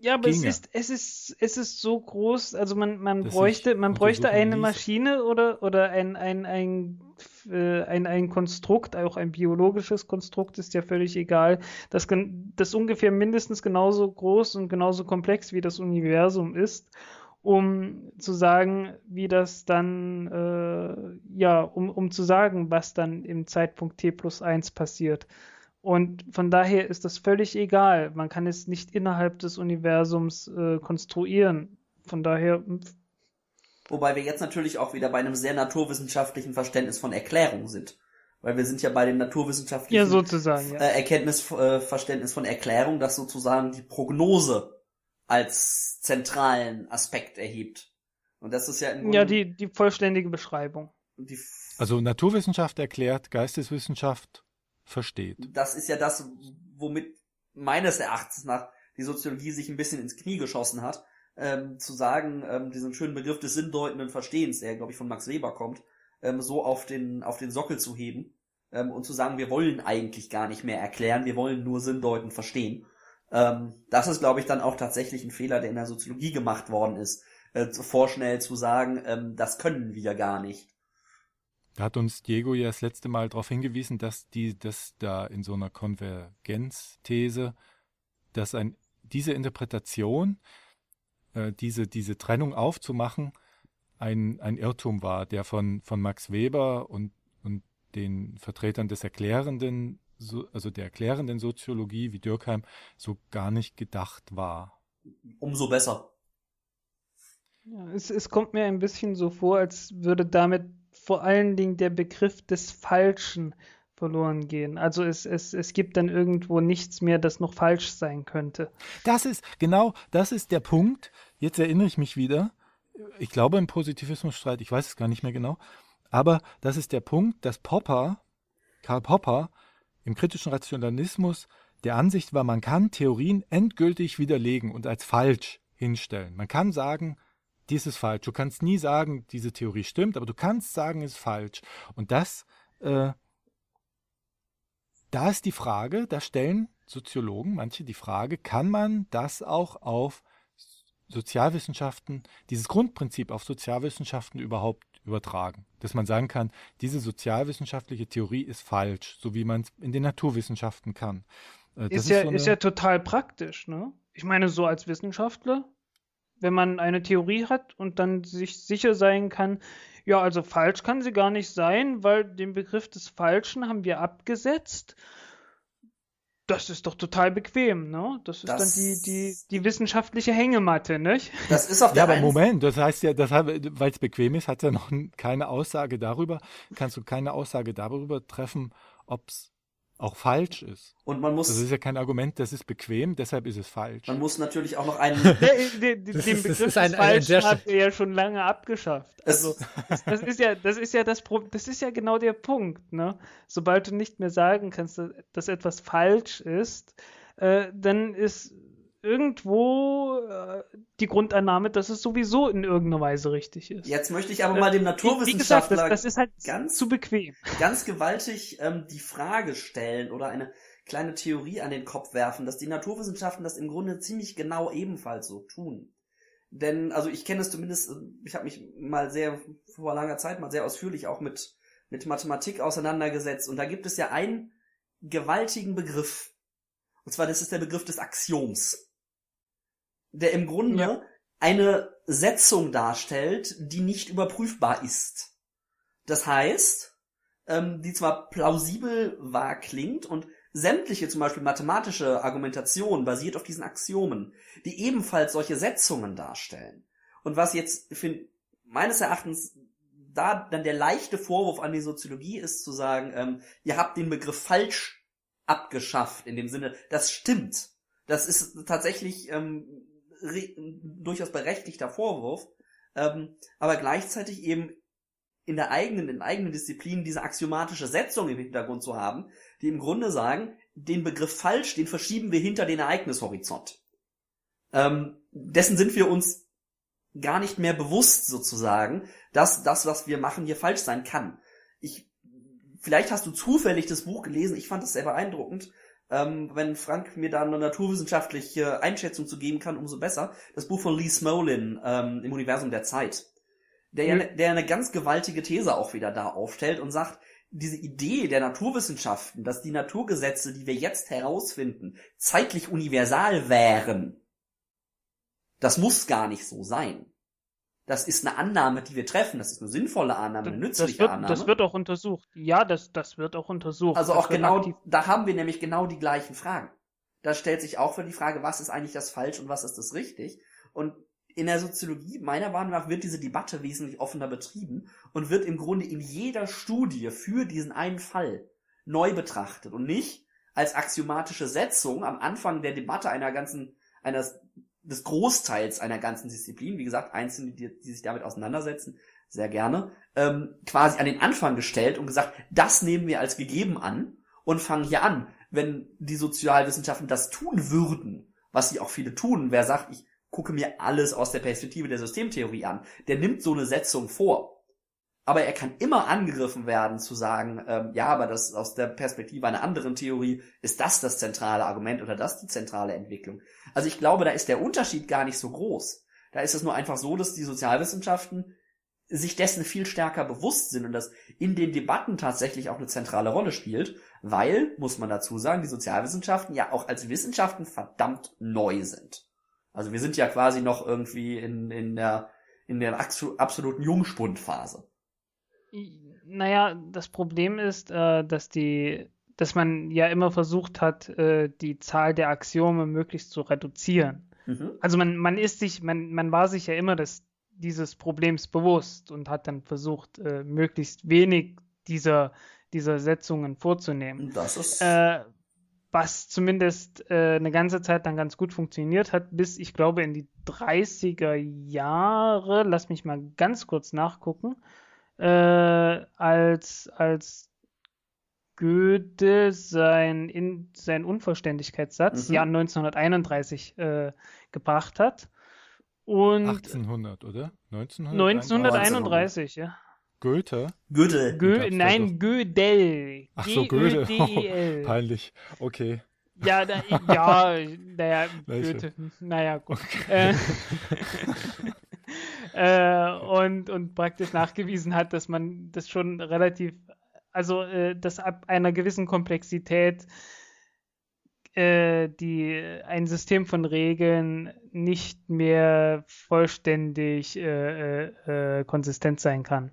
[SPEAKER 3] ja, aber es ist, es ist, es ist so groß, also man, man bräuchte, man bräuchte eine ließ. Maschine oder, oder ein, ein, ein, äh, ein, ein Konstrukt, auch ein biologisches Konstrukt ist ja völlig egal, das, das ungefähr mindestens genauso groß und genauso komplex wie das Universum ist um zu sagen, wie das dann, äh, ja, um, um zu sagen, was dann im Zeitpunkt t plus 1 passiert. Und von daher ist das völlig egal. Man kann es nicht innerhalb des Universums äh, konstruieren. Von daher.
[SPEAKER 2] Wobei wir jetzt natürlich auch wieder bei einem sehr naturwissenschaftlichen Verständnis von Erklärung sind. Weil wir sind ja bei dem naturwissenschaftlichen
[SPEAKER 3] ja, sozusagen, ja.
[SPEAKER 2] Äh, Erkenntnisverständnis äh, von Erklärung, dass sozusagen die Prognose als zentralen Aspekt erhebt. Und das ist ja
[SPEAKER 3] im Ja, die, die vollständige Beschreibung. Die
[SPEAKER 4] also Naturwissenschaft erklärt, Geisteswissenschaft versteht.
[SPEAKER 2] Das ist ja das, womit meines Erachtens nach die Soziologie sich ein bisschen ins Knie geschossen hat, ähm, zu sagen, ähm, diesen schönen Begriff des sinndeutenden Verstehens, der glaube ich von Max Weber kommt, ähm, so auf den, auf den Sockel zu heben ähm, und zu sagen, wir wollen eigentlich gar nicht mehr erklären, wir wollen nur sinndeutend verstehen. Ähm, das ist, glaube ich, dann auch tatsächlich ein Fehler, der in der Soziologie gemacht worden ist, äh, vorschnell zu sagen, ähm, das können wir gar nicht.
[SPEAKER 4] Da hat uns Diego ja das letzte Mal darauf hingewiesen, dass die, dass da in so einer Konvergenzthese, dass ein, diese Interpretation, äh, diese, diese Trennung aufzumachen, ein, ein Irrtum war, der von, von Max Weber und, und den Vertretern des Erklärenden so, also der erklärenden Soziologie wie Dürkheim so gar nicht gedacht war.
[SPEAKER 2] Umso besser.
[SPEAKER 3] Ja, es, es kommt mir ein bisschen so vor, als würde damit vor allen Dingen der Begriff des Falschen verloren gehen. Also es, es, es gibt dann irgendwo nichts mehr, das noch falsch sein könnte.
[SPEAKER 4] Das ist, genau, das ist der Punkt. Jetzt erinnere ich mich wieder. Ich glaube im Positivismusstreit, ich weiß es gar nicht mehr genau. Aber das ist der Punkt, dass Popper, Karl Popper, im kritischen Rationalismus der Ansicht war, man kann Theorien endgültig widerlegen und als falsch hinstellen. Man kann sagen, dies ist falsch. Du kannst nie sagen, diese Theorie stimmt, aber du kannst sagen, es ist falsch. Und das, äh, da ist die Frage, da stellen Soziologen, manche die Frage, kann man das auch auf Sozialwissenschaften, dieses Grundprinzip auf Sozialwissenschaften überhaupt übertragen. Dass man sagen kann, diese sozialwissenschaftliche Theorie ist falsch, so wie man es in den Naturwissenschaften kann.
[SPEAKER 3] Äh, ist, ist, ja, so ist ja total praktisch, ne? Ich meine, so als Wissenschaftler, wenn man eine Theorie hat und dann sich sicher sein kann, ja, also falsch kann sie gar nicht sein, weil den Begriff des Falschen haben wir abgesetzt das ist doch total bequem, ne? Das ist das, dann die, die, die wissenschaftliche Hängematte, nicht?
[SPEAKER 2] Das ist auf
[SPEAKER 4] der Ja, aber Moment, das heißt ja, weil es bequem ist, hat ja noch keine Aussage darüber, kannst du keine Aussage darüber treffen, ob es auch falsch ist.
[SPEAKER 2] Und man muss.
[SPEAKER 4] Das ist ja kein Argument, das ist bequem, deshalb ist es falsch.
[SPEAKER 2] Man muss natürlich auch noch einen.
[SPEAKER 3] den, den, den Begriff ist ein, ein falsch hat er ja schon lange abgeschafft. Also das, das, ist ja, das ist ja das das ist ja genau der Punkt, ne? Sobald du nicht mehr sagen kannst, dass etwas falsch ist, äh, dann ist irgendwo äh, die Grundannahme, dass es sowieso in irgendeiner Weise richtig ist.
[SPEAKER 2] Jetzt möchte ich aber mal dem Naturwissenschaftler
[SPEAKER 3] gesagt, das, das, ist halt ganz zu bequem,
[SPEAKER 2] ganz gewaltig ähm, die Frage stellen oder eine kleine Theorie an den Kopf werfen, dass die Naturwissenschaften das im Grunde ziemlich genau ebenfalls so tun. Denn, also ich kenne es zumindest, ich habe mich mal sehr vor langer Zeit mal sehr ausführlich auch mit, mit Mathematik auseinandergesetzt. Und da gibt es ja einen gewaltigen Begriff. Und zwar, das ist der Begriff des Axioms. Der im Grunde ja. eine Setzung darstellt, die nicht überprüfbar ist. Das heißt, ähm, die zwar plausibel wahr klingt und sämtliche zum Beispiel mathematische Argumentation basiert auf diesen Axiomen, die ebenfalls solche Setzungen darstellen. Und was jetzt für, meines Erachtens da dann der leichte Vorwurf an die Soziologie ist zu sagen, ähm, ihr habt den Begriff falsch abgeschafft, in dem Sinne, das stimmt. Das ist tatsächlich ähm, durchaus berechtigter Vorwurf, ähm, aber gleichzeitig eben in der eigenen, in eigenen Disziplin diese axiomatische Setzung im Hintergrund zu haben, die im Grunde sagen, den Begriff falsch, den verschieben wir hinter den Ereignishorizont. Ähm, dessen sind wir uns gar nicht mehr bewusst sozusagen, dass das, was wir machen, hier falsch sein kann. Ich, vielleicht hast du zufällig das Buch gelesen, ich fand es sehr beeindruckend. Ähm, wenn Frank mir da eine naturwissenschaftliche Einschätzung zu geben kann, umso besser. Das Buch von Lee Smolin ähm, im Universum der Zeit der, mhm. der eine ganz gewaltige These auch wieder da aufstellt und sagt, diese Idee der Naturwissenschaften, dass die Naturgesetze, die wir jetzt herausfinden, zeitlich universal wären, das muss gar nicht so sein. Das ist eine Annahme, die wir treffen. Das ist eine sinnvolle Annahme, eine nützliche
[SPEAKER 3] das wird,
[SPEAKER 2] Annahme.
[SPEAKER 3] Das wird auch untersucht. Ja, das, das wird auch untersucht.
[SPEAKER 2] Also
[SPEAKER 3] das
[SPEAKER 2] auch genau, da haben wir nämlich genau die gleichen Fragen. Da stellt sich auch für die Frage, was ist eigentlich das falsch und was ist das richtig? Und in der Soziologie, meiner Meinung nach, wird diese Debatte wesentlich offener betrieben und wird im Grunde in jeder Studie für diesen einen Fall neu betrachtet und nicht als axiomatische Setzung am Anfang der Debatte einer ganzen, eines, des Großteils einer ganzen Disziplin, wie gesagt, Einzelne, die, die sich damit auseinandersetzen, sehr gerne, ähm, quasi an den Anfang gestellt und gesagt, das nehmen wir als gegeben an und fangen hier an. Wenn die Sozialwissenschaften das tun würden, was sie auch viele tun, wer sagt, ich gucke mir alles aus der Perspektive der Systemtheorie an. Der nimmt so eine Setzung vor. Aber er kann immer angegriffen werden zu sagen, ähm, ja, aber das aus der Perspektive einer anderen Theorie ist das das zentrale Argument oder das die zentrale Entwicklung. Also ich glaube, da ist der Unterschied gar nicht so groß. Da ist es nur einfach so, dass die Sozialwissenschaften sich dessen viel stärker bewusst sind und das in den Debatten tatsächlich auch eine zentrale Rolle spielt, weil, muss man dazu sagen, die Sozialwissenschaften ja auch als Wissenschaften verdammt neu sind. Also wir sind ja quasi noch irgendwie in, in der, in der absoluten Jungspundphase.
[SPEAKER 3] Naja, das Problem ist, äh, dass die, dass man ja immer versucht hat, äh, die Zahl der Axiome möglichst zu reduzieren. Mhm. Also man, man ist sich, man, man war sich ja immer des, dieses Problems bewusst und hat dann versucht, äh, möglichst wenig dieser, dieser Setzungen vorzunehmen.
[SPEAKER 2] Das ist.
[SPEAKER 3] Äh, was zumindest äh, eine ganze Zeit dann ganz gut funktioniert hat, bis ich glaube in die 30er Jahre, lass mich mal ganz kurz nachgucken, äh, als, als Goethe sein, in, sein Unvollständigkeitssatz, mhm. Jahr 1931, äh, gebracht hat. Und
[SPEAKER 4] 1800, oder?
[SPEAKER 3] 1931, 1931 ja.
[SPEAKER 4] Goethe?
[SPEAKER 2] Goethe.
[SPEAKER 3] Gö nein, Gödel.
[SPEAKER 4] Ach so, Goethe. Oh, peinlich. Okay.
[SPEAKER 3] Ja, da, ja, naja, Goethe. Naja, gut. Okay. Äh, äh, und, und praktisch nachgewiesen hat, dass man das schon relativ, also äh, dass ab einer gewissen Komplexität äh, die ein System von Regeln nicht mehr vollständig äh, äh, konsistent sein kann.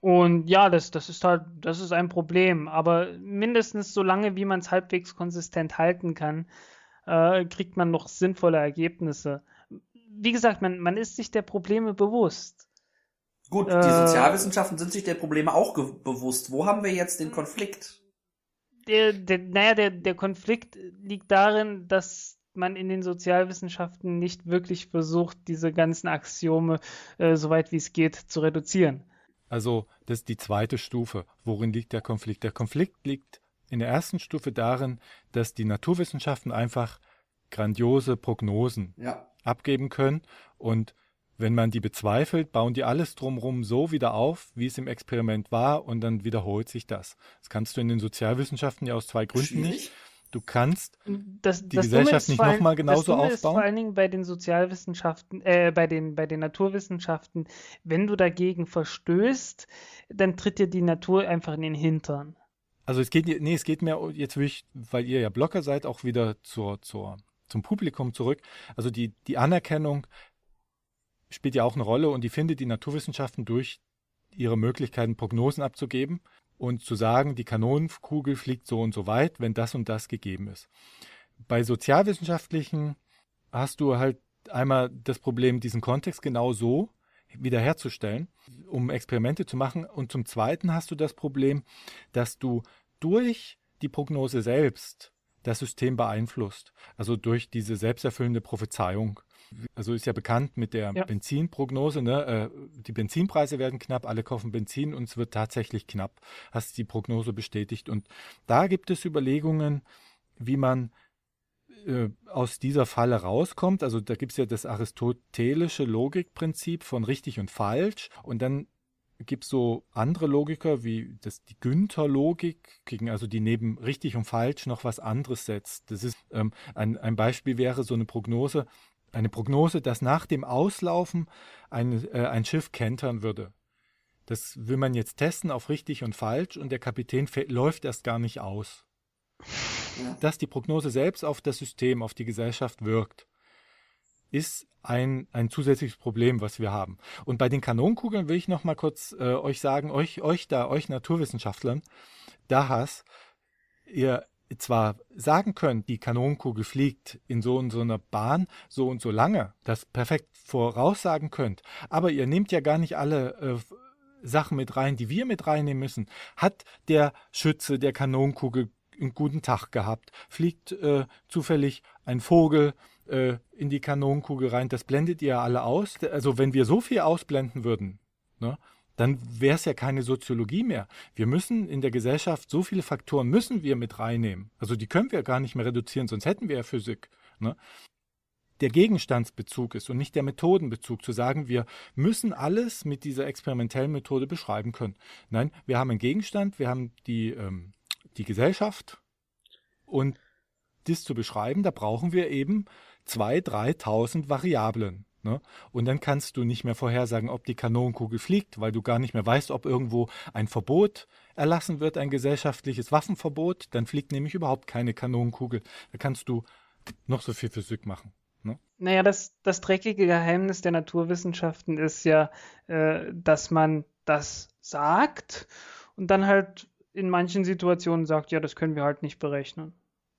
[SPEAKER 3] Und ja, das, das ist halt, das ist ein Problem. Aber mindestens so lange, wie man es halbwegs konsistent halten kann, äh, kriegt man noch sinnvolle Ergebnisse. Wie gesagt, man, man ist sich der Probleme bewusst.
[SPEAKER 2] Gut, die äh, Sozialwissenschaften sind sich der Probleme auch bewusst. Wo haben wir jetzt den Konflikt?
[SPEAKER 3] Der, der, naja, der, der Konflikt liegt darin, dass man in den Sozialwissenschaften nicht wirklich versucht, diese ganzen Axiome äh, so weit wie es geht zu reduzieren.
[SPEAKER 4] Also das ist die zweite Stufe. Worin liegt der Konflikt? Der Konflikt liegt in der ersten Stufe darin, dass die Naturwissenschaften einfach grandiose Prognosen
[SPEAKER 2] ja.
[SPEAKER 4] Abgeben können und wenn man die bezweifelt, bauen die alles drumherum so wieder auf, wie es im Experiment war und dann wiederholt sich das. Das kannst du in den Sozialwissenschaften ja aus zwei Gründen
[SPEAKER 2] Schwierig.
[SPEAKER 4] nicht. Du kannst
[SPEAKER 3] das,
[SPEAKER 4] die
[SPEAKER 3] das
[SPEAKER 4] Gesellschaft nicht nochmal genauso
[SPEAKER 3] das Dumme
[SPEAKER 4] aufbauen.
[SPEAKER 3] Ist vor allen Dingen bei den Sozialwissenschaften, äh, bei den, bei den Naturwissenschaften, wenn du dagegen verstößt, dann tritt dir die Natur einfach in den Hintern.
[SPEAKER 4] Also es geht, nee, es geht mehr, jetzt will ich, weil ihr ja Blocker seid, auch wieder zur, zur, zum Publikum zurück. Also die, die Anerkennung spielt ja auch eine Rolle und die findet die Naturwissenschaften durch ihre Möglichkeiten, Prognosen abzugeben und zu sagen, die Kanonenkugel fliegt so und so weit, wenn das und das gegeben ist. Bei sozialwissenschaftlichen hast du halt einmal das Problem, diesen Kontext genau so wiederherzustellen, um Experimente zu machen. Und zum Zweiten hast du das Problem, dass du durch die Prognose selbst das System beeinflusst. Also durch diese selbsterfüllende Prophezeiung. Also ist ja bekannt mit der
[SPEAKER 3] Ja.
[SPEAKER 4] Benzinprognose, ne? äh, die Benzinpreise werden knapp, alle kaufen Benzin und es wird tatsächlich knapp. Hast die Prognose bestätigt. Und da gibt es Überlegungen, wie man äh, aus dieser Falle rauskommt. Also da gibt es ja das aristotelische Logikprinzip von richtig und falsch. Und dann gibt es so andere Logiker wie das, die Günther-Logik, gegen also die neben richtig und falsch noch was anderes setzt. Das ist ähm, ein, ein Beispiel wäre so eine Prognose, eine Prognose, dass nach dem Auslaufen ein, äh, ein Schiff kentern würde. Das will man jetzt testen auf richtig und falsch und der Kapitän läuft erst gar nicht aus.
[SPEAKER 2] Ja.
[SPEAKER 4] Dass die Prognose selbst auf das System, auf die Gesellschaft wirkt, ist ein, ein zusätzliches Problem, was wir haben. Und bei den Kanonenkugeln will ich noch mal kurz äh, euch sagen, euch, euch da, euch Naturwissenschaftlern, da hast ihr zwar sagen könnt, die Kanonenkugel fliegt in so und so einer Bahn so und so lange, das perfekt voraussagen könnt, aber ihr nehmt ja gar nicht alle äh, Sachen mit rein, die wir mit reinnehmen müssen. Hat der Schütze der Kanonenkugel einen guten Tag gehabt? Fliegt äh, zufällig ein Vogel äh, in die Kanonenkugel rein? Das blendet ihr alle aus. Also wenn wir so viel ausblenden würden, ne, dann wäre es ja keine Soziologie mehr. Wir müssen in der Gesellschaft so viele Faktoren müssen wir mit reinnehmen. Also die können wir gar nicht mehr reduzieren, sonst hätten wir ja Physik. Ne? Der Gegenstandsbezug ist und nicht der Methodenbezug, zu sagen, wir müssen alles mit dieser experimentellen Methode beschreiben können. Nein, wir haben einen Gegenstand, wir haben die, ähm, die Gesellschaft und das zu beschreiben, da brauchen wir eben 2.000, 3.000 Variablen. Ne? Und dann kannst du nicht mehr vorhersagen, ob die Kanonenkugel fliegt, weil du gar nicht mehr weißt, ob irgendwo ein Verbot erlassen wird, ein gesellschaftliches Waffenverbot. Dann fliegt nämlich überhaupt keine Kanonenkugel. Da kannst du noch so viel Physik machen. Ne?
[SPEAKER 3] Naja, das, das dreckige Geheimnis der Naturwissenschaften ist ja, äh, dass man das sagt und dann halt in manchen Situationen sagt, ja, das können wir halt nicht berechnen.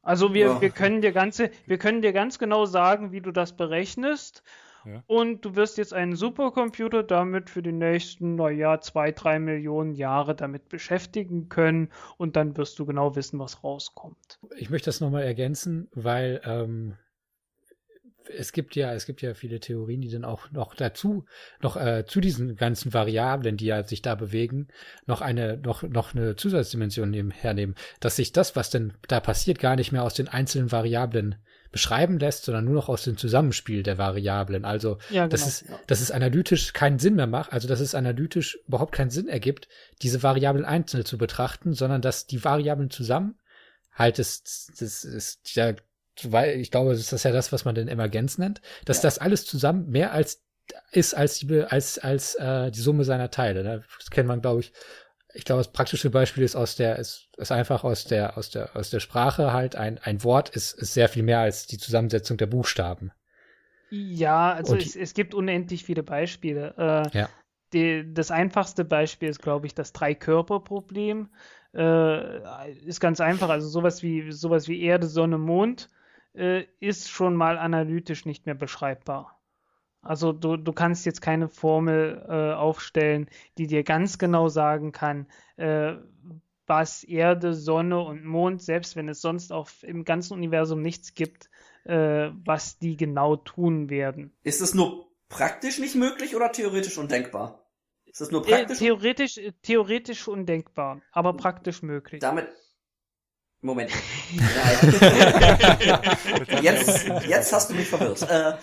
[SPEAKER 3] Also wir,
[SPEAKER 2] Ja.
[SPEAKER 3] wir können dir ganze, wir können dir ganz genau sagen, wie du das berechnest.
[SPEAKER 4] Ja.
[SPEAKER 3] Und du wirst jetzt einen Supercomputer damit für die nächsten, naja, zwei, drei Millionen Jahre damit beschäftigen können und dann wirst du genau wissen, was rauskommt.
[SPEAKER 1] Ich möchte das nochmal ergänzen, weil ähm, es gibt ja, es gibt ja viele Theorien, die dann auch noch dazu, noch äh, zu diesen ganzen Variablen, die ja sich da bewegen, noch eine, noch, noch eine Zusatzdimension nehmen, hernehmen, dass sich das, was denn da passiert, gar nicht mehr aus den einzelnen Variablen beschreiben lässt, sondern nur noch aus dem Zusammenspiel der Variablen. Also
[SPEAKER 3] Ja,
[SPEAKER 1] dass
[SPEAKER 3] genau.
[SPEAKER 1] es, dass es analytisch keinen Sinn mehr macht, also dass es analytisch überhaupt keinen Sinn ergibt, diese Variablen einzeln zu betrachten, sondern dass die Variablen zusammen halt das, das ist ja, weil ich glaube, das ist ja das, was man den Emergenz nennt, dass das alles zusammen mehr als ist als die als als äh, die Summe seiner Teile. Ne? Das kennt man, glaube ich. Ich glaube, das praktische Beispiel ist aus der ist, ist einfach aus der aus der aus der Sprache halt ein ein Wort ist ist sehr viel mehr als die Zusammensetzung der Buchstaben.
[SPEAKER 3] Ja, also
[SPEAKER 1] Und-
[SPEAKER 3] es, es gibt unendlich viele Beispiele. Äh,
[SPEAKER 1] Ja.
[SPEAKER 3] die, das einfachste Beispiel ist, glaube ich, das Drei-Körper-Problem. Äh, ist ganz einfach. Also sowas wie sowas wie Erde, Sonne, Mond äh, ist schon mal analytisch nicht mehr beschreibbar. Also du, du kannst jetzt keine Formel äh, aufstellen, die dir ganz genau sagen kann, äh, was Erde, Sonne und Mond, selbst wenn es sonst auf, im ganzen Universum nichts gibt, äh, was die genau tun werden.
[SPEAKER 2] Ist es nur praktisch nicht möglich oder theoretisch undenkbar? Ist es nur
[SPEAKER 3] Äh,
[SPEAKER 2] praktisch?
[SPEAKER 3] theoretisch, äh, theoretisch undenkbar, aber praktisch möglich.
[SPEAKER 2] damit. Moment. Jetzt, jetzt hast du mich verwirrt. Äh,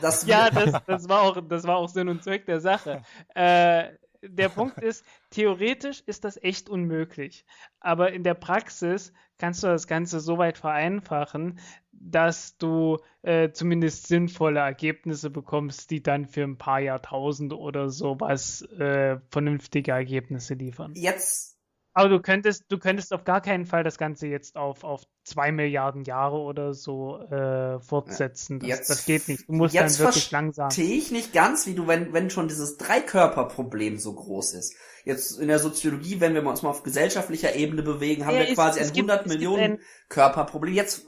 [SPEAKER 2] das
[SPEAKER 3] Ja, das, das, war auch, das war auch Sinn und Zweck der Sache. Äh, der Punkt ist, theoretisch ist das echt unmöglich. Aber in der Praxis kannst du das Ganze so weit vereinfachen, dass du äh, zumindest sinnvolle Ergebnisse bekommst, die dann für ein paar Jahrtausend oder sowas äh, vernünftige Ergebnisse liefern.
[SPEAKER 2] Jetzt
[SPEAKER 3] aber du könntest, du könntest auf gar keinen Fall das Ganze jetzt auf, auf zwei Milliarden Jahre oder so äh, fortsetzen. Das,
[SPEAKER 2] Jetzt-
[SPEAKER 3] das geht nicht. Du musst
[SPEAKER 2] Jetzt
[SPEAKER 3] dann wirklich langsam.
[SPEAKER 2] verstehe ich nicht ganz, wie du, wenn, wenn schon dieses Dreikörperproblem so groß ist. Jetzt in der Soziologie, wenn wir uns mal auf gesellschaftlicher Ebene bewegen, haben
[SPEAKER 3] Ja,
[SPEAKER 2] wir
[SPEAKER 3] es-
[SPEAKER 2] quasi ein
[SPEAKER 3] gibt-
[SPEAKER 2] 100
[SPEAKER 3] es gibt
[SPEAKER 2] Millionen
[SPEAKER 3] ein-
[SPEAKER 2] Körperproblem. Jetzt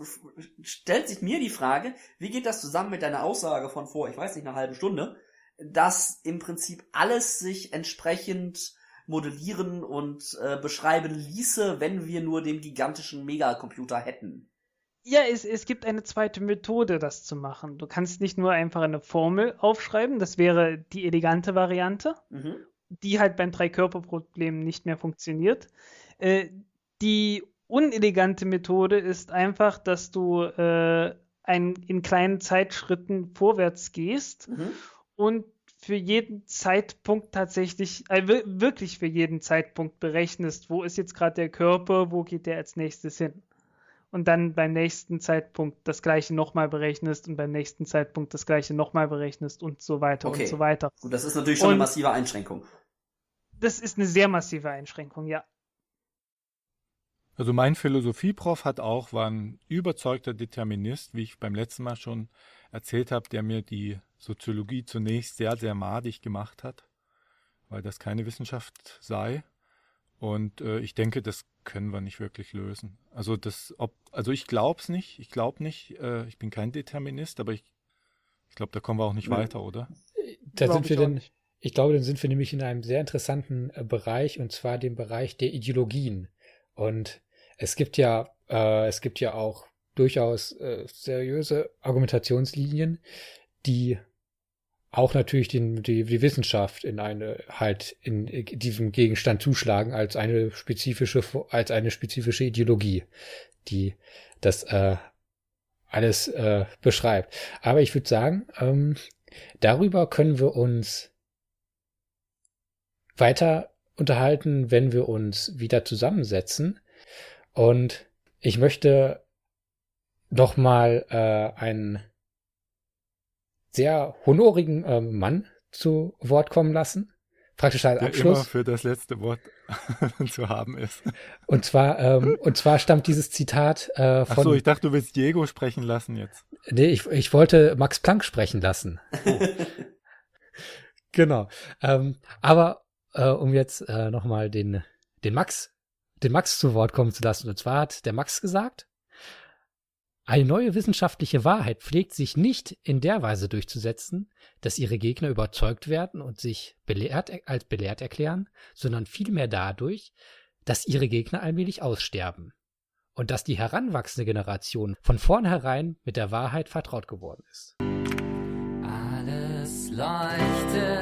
[SPEAKER 2] stellt sich mir die Frage, wie geht das zusammen mit deiner Aussage von vor, ich weiß nicht, einer halben Stunde, dass im Prinzip alles sich entsprechend modellieren und äh, beschreiben ließe, wenn wir nur den gigantischen Megacomputer hätten.
[SPEAKER 3] Ja, es, es gibt eine zweite Methode, das zu machen. Du kannst nicht nur einfach eine Formel aufschreiben, das wäre die elegante Variante,
[SPEAKER 2] Mhm.
[SPEAKER 3] die halt beim Dreikörperproblem nicht mehr funktioniert. Äh, die unelegante Methode ist einfach, dass du äh, ein, in kleinen Zeitschritten vorwärts gehst
[SPEAKER 2] Mhm.
[SPEAKER 3] und für jeden Zeitpunkt tatsächlich, äh, wir- wirklich für jeden Zeitpunkt berechnest, wo ist jetzt gerade der Körper, wo geht der als nächstes hin. Und dann beim nächsten Zeitpunkt das gleiche nochmal berechnest und beim nächsten Zeitpunkt das gleiche nochmal berechnest und so weiter
[SPEAKER 2] Okay.
[SPEAKER 3] und so weiter.
[SPEAKER 2] Gut, das ist natürlich schon eine
[SPEAKER 3] Und-
[SPEAKER 2] massive Einschränkung.
[SPEAKER 3] Das ist eine sehr massive Einschränkung, ja.
[SPEAKER 4] Also mein Philosophieprof hat auch, war ein überzeugter Determinist, wie ich beim letzten Mal schon erzählt habe, der mir die Soziologie zunächst sehr, sehr madig gemacht hat, weil das keine Wissenschaft sei. Und äh, ich denke, das können wir nicht wirklich lösen. Also das, ob, also ich glaube es nicht, ich glaube nicht, äh, ich bin kein Determinist, aber ich, ich glaube, da kommen wir auch nicht
[SPEAKER 2] Nee.
[SPEAKER 4] weiter, oder?
[SPEAKER 1] Da
[SPEAKER 3] Glaub
[SPEAKER 1] sind wir
[SPEAKER 3] nicht.
[SPEAKER 1] ich glaube, dann sind wir nämlich in einem sehr interessanten äh, Bereich und zwar dem Bereich der Ideologien. Und es gibt ja, äh, es gibt ja auch durchaus äh, seriöse Argumentationslinien, die auch natürlich den, die, die Wissenschaft in eine halt in diesem Gegenstand zuschlagen als eine spezifische als eine spezifische Ideologie, die das äh, alles äh, beschreibt. Aber ich würde sagen, ähm, darüber können wir uns weiter unterhalten, wenn wir uns wieder zusammensetzen. Und ich möchte noch mal äh, einen sehr honorigen ähm, Mann zu Wort kommen lassen. Praktisch als
[SPEAKER 4] Der immer für das letzte Wort zu haben ist.
[SPEAKER 1] Und zwar, ähm, und zwar stammt dieses Zitat äh,
[SPEAKER 4] Ach
[SPEAKER 1] von.
[SPEAKER 4] so, ich dachte, du willst Diego sprechen lassen jetzt.
[SPEAKER 1] Nee, ich, ich wollte Max Planck sprechen lassen. genau. Ähm, aber äh, um jetzt äh, nochmal den, den Max, den Max zu Wort kommen zu lassen. Und zwar hat der Max gesagt, eine neue wissenschaftliche Wahrheit pflegt sich nicht in der Weise durchzusetzen, dass ihre Gegner überzeugt werden und sich belehrt, als belehrt erklären, sondern vielmehr dadurch, dass ihre Gegner allmählich aussterben und dass die heranwachsende Generation von vornherein mit der Wahrheit vertraut geworden ist.
[SPEAKER 6] Alles leuchtet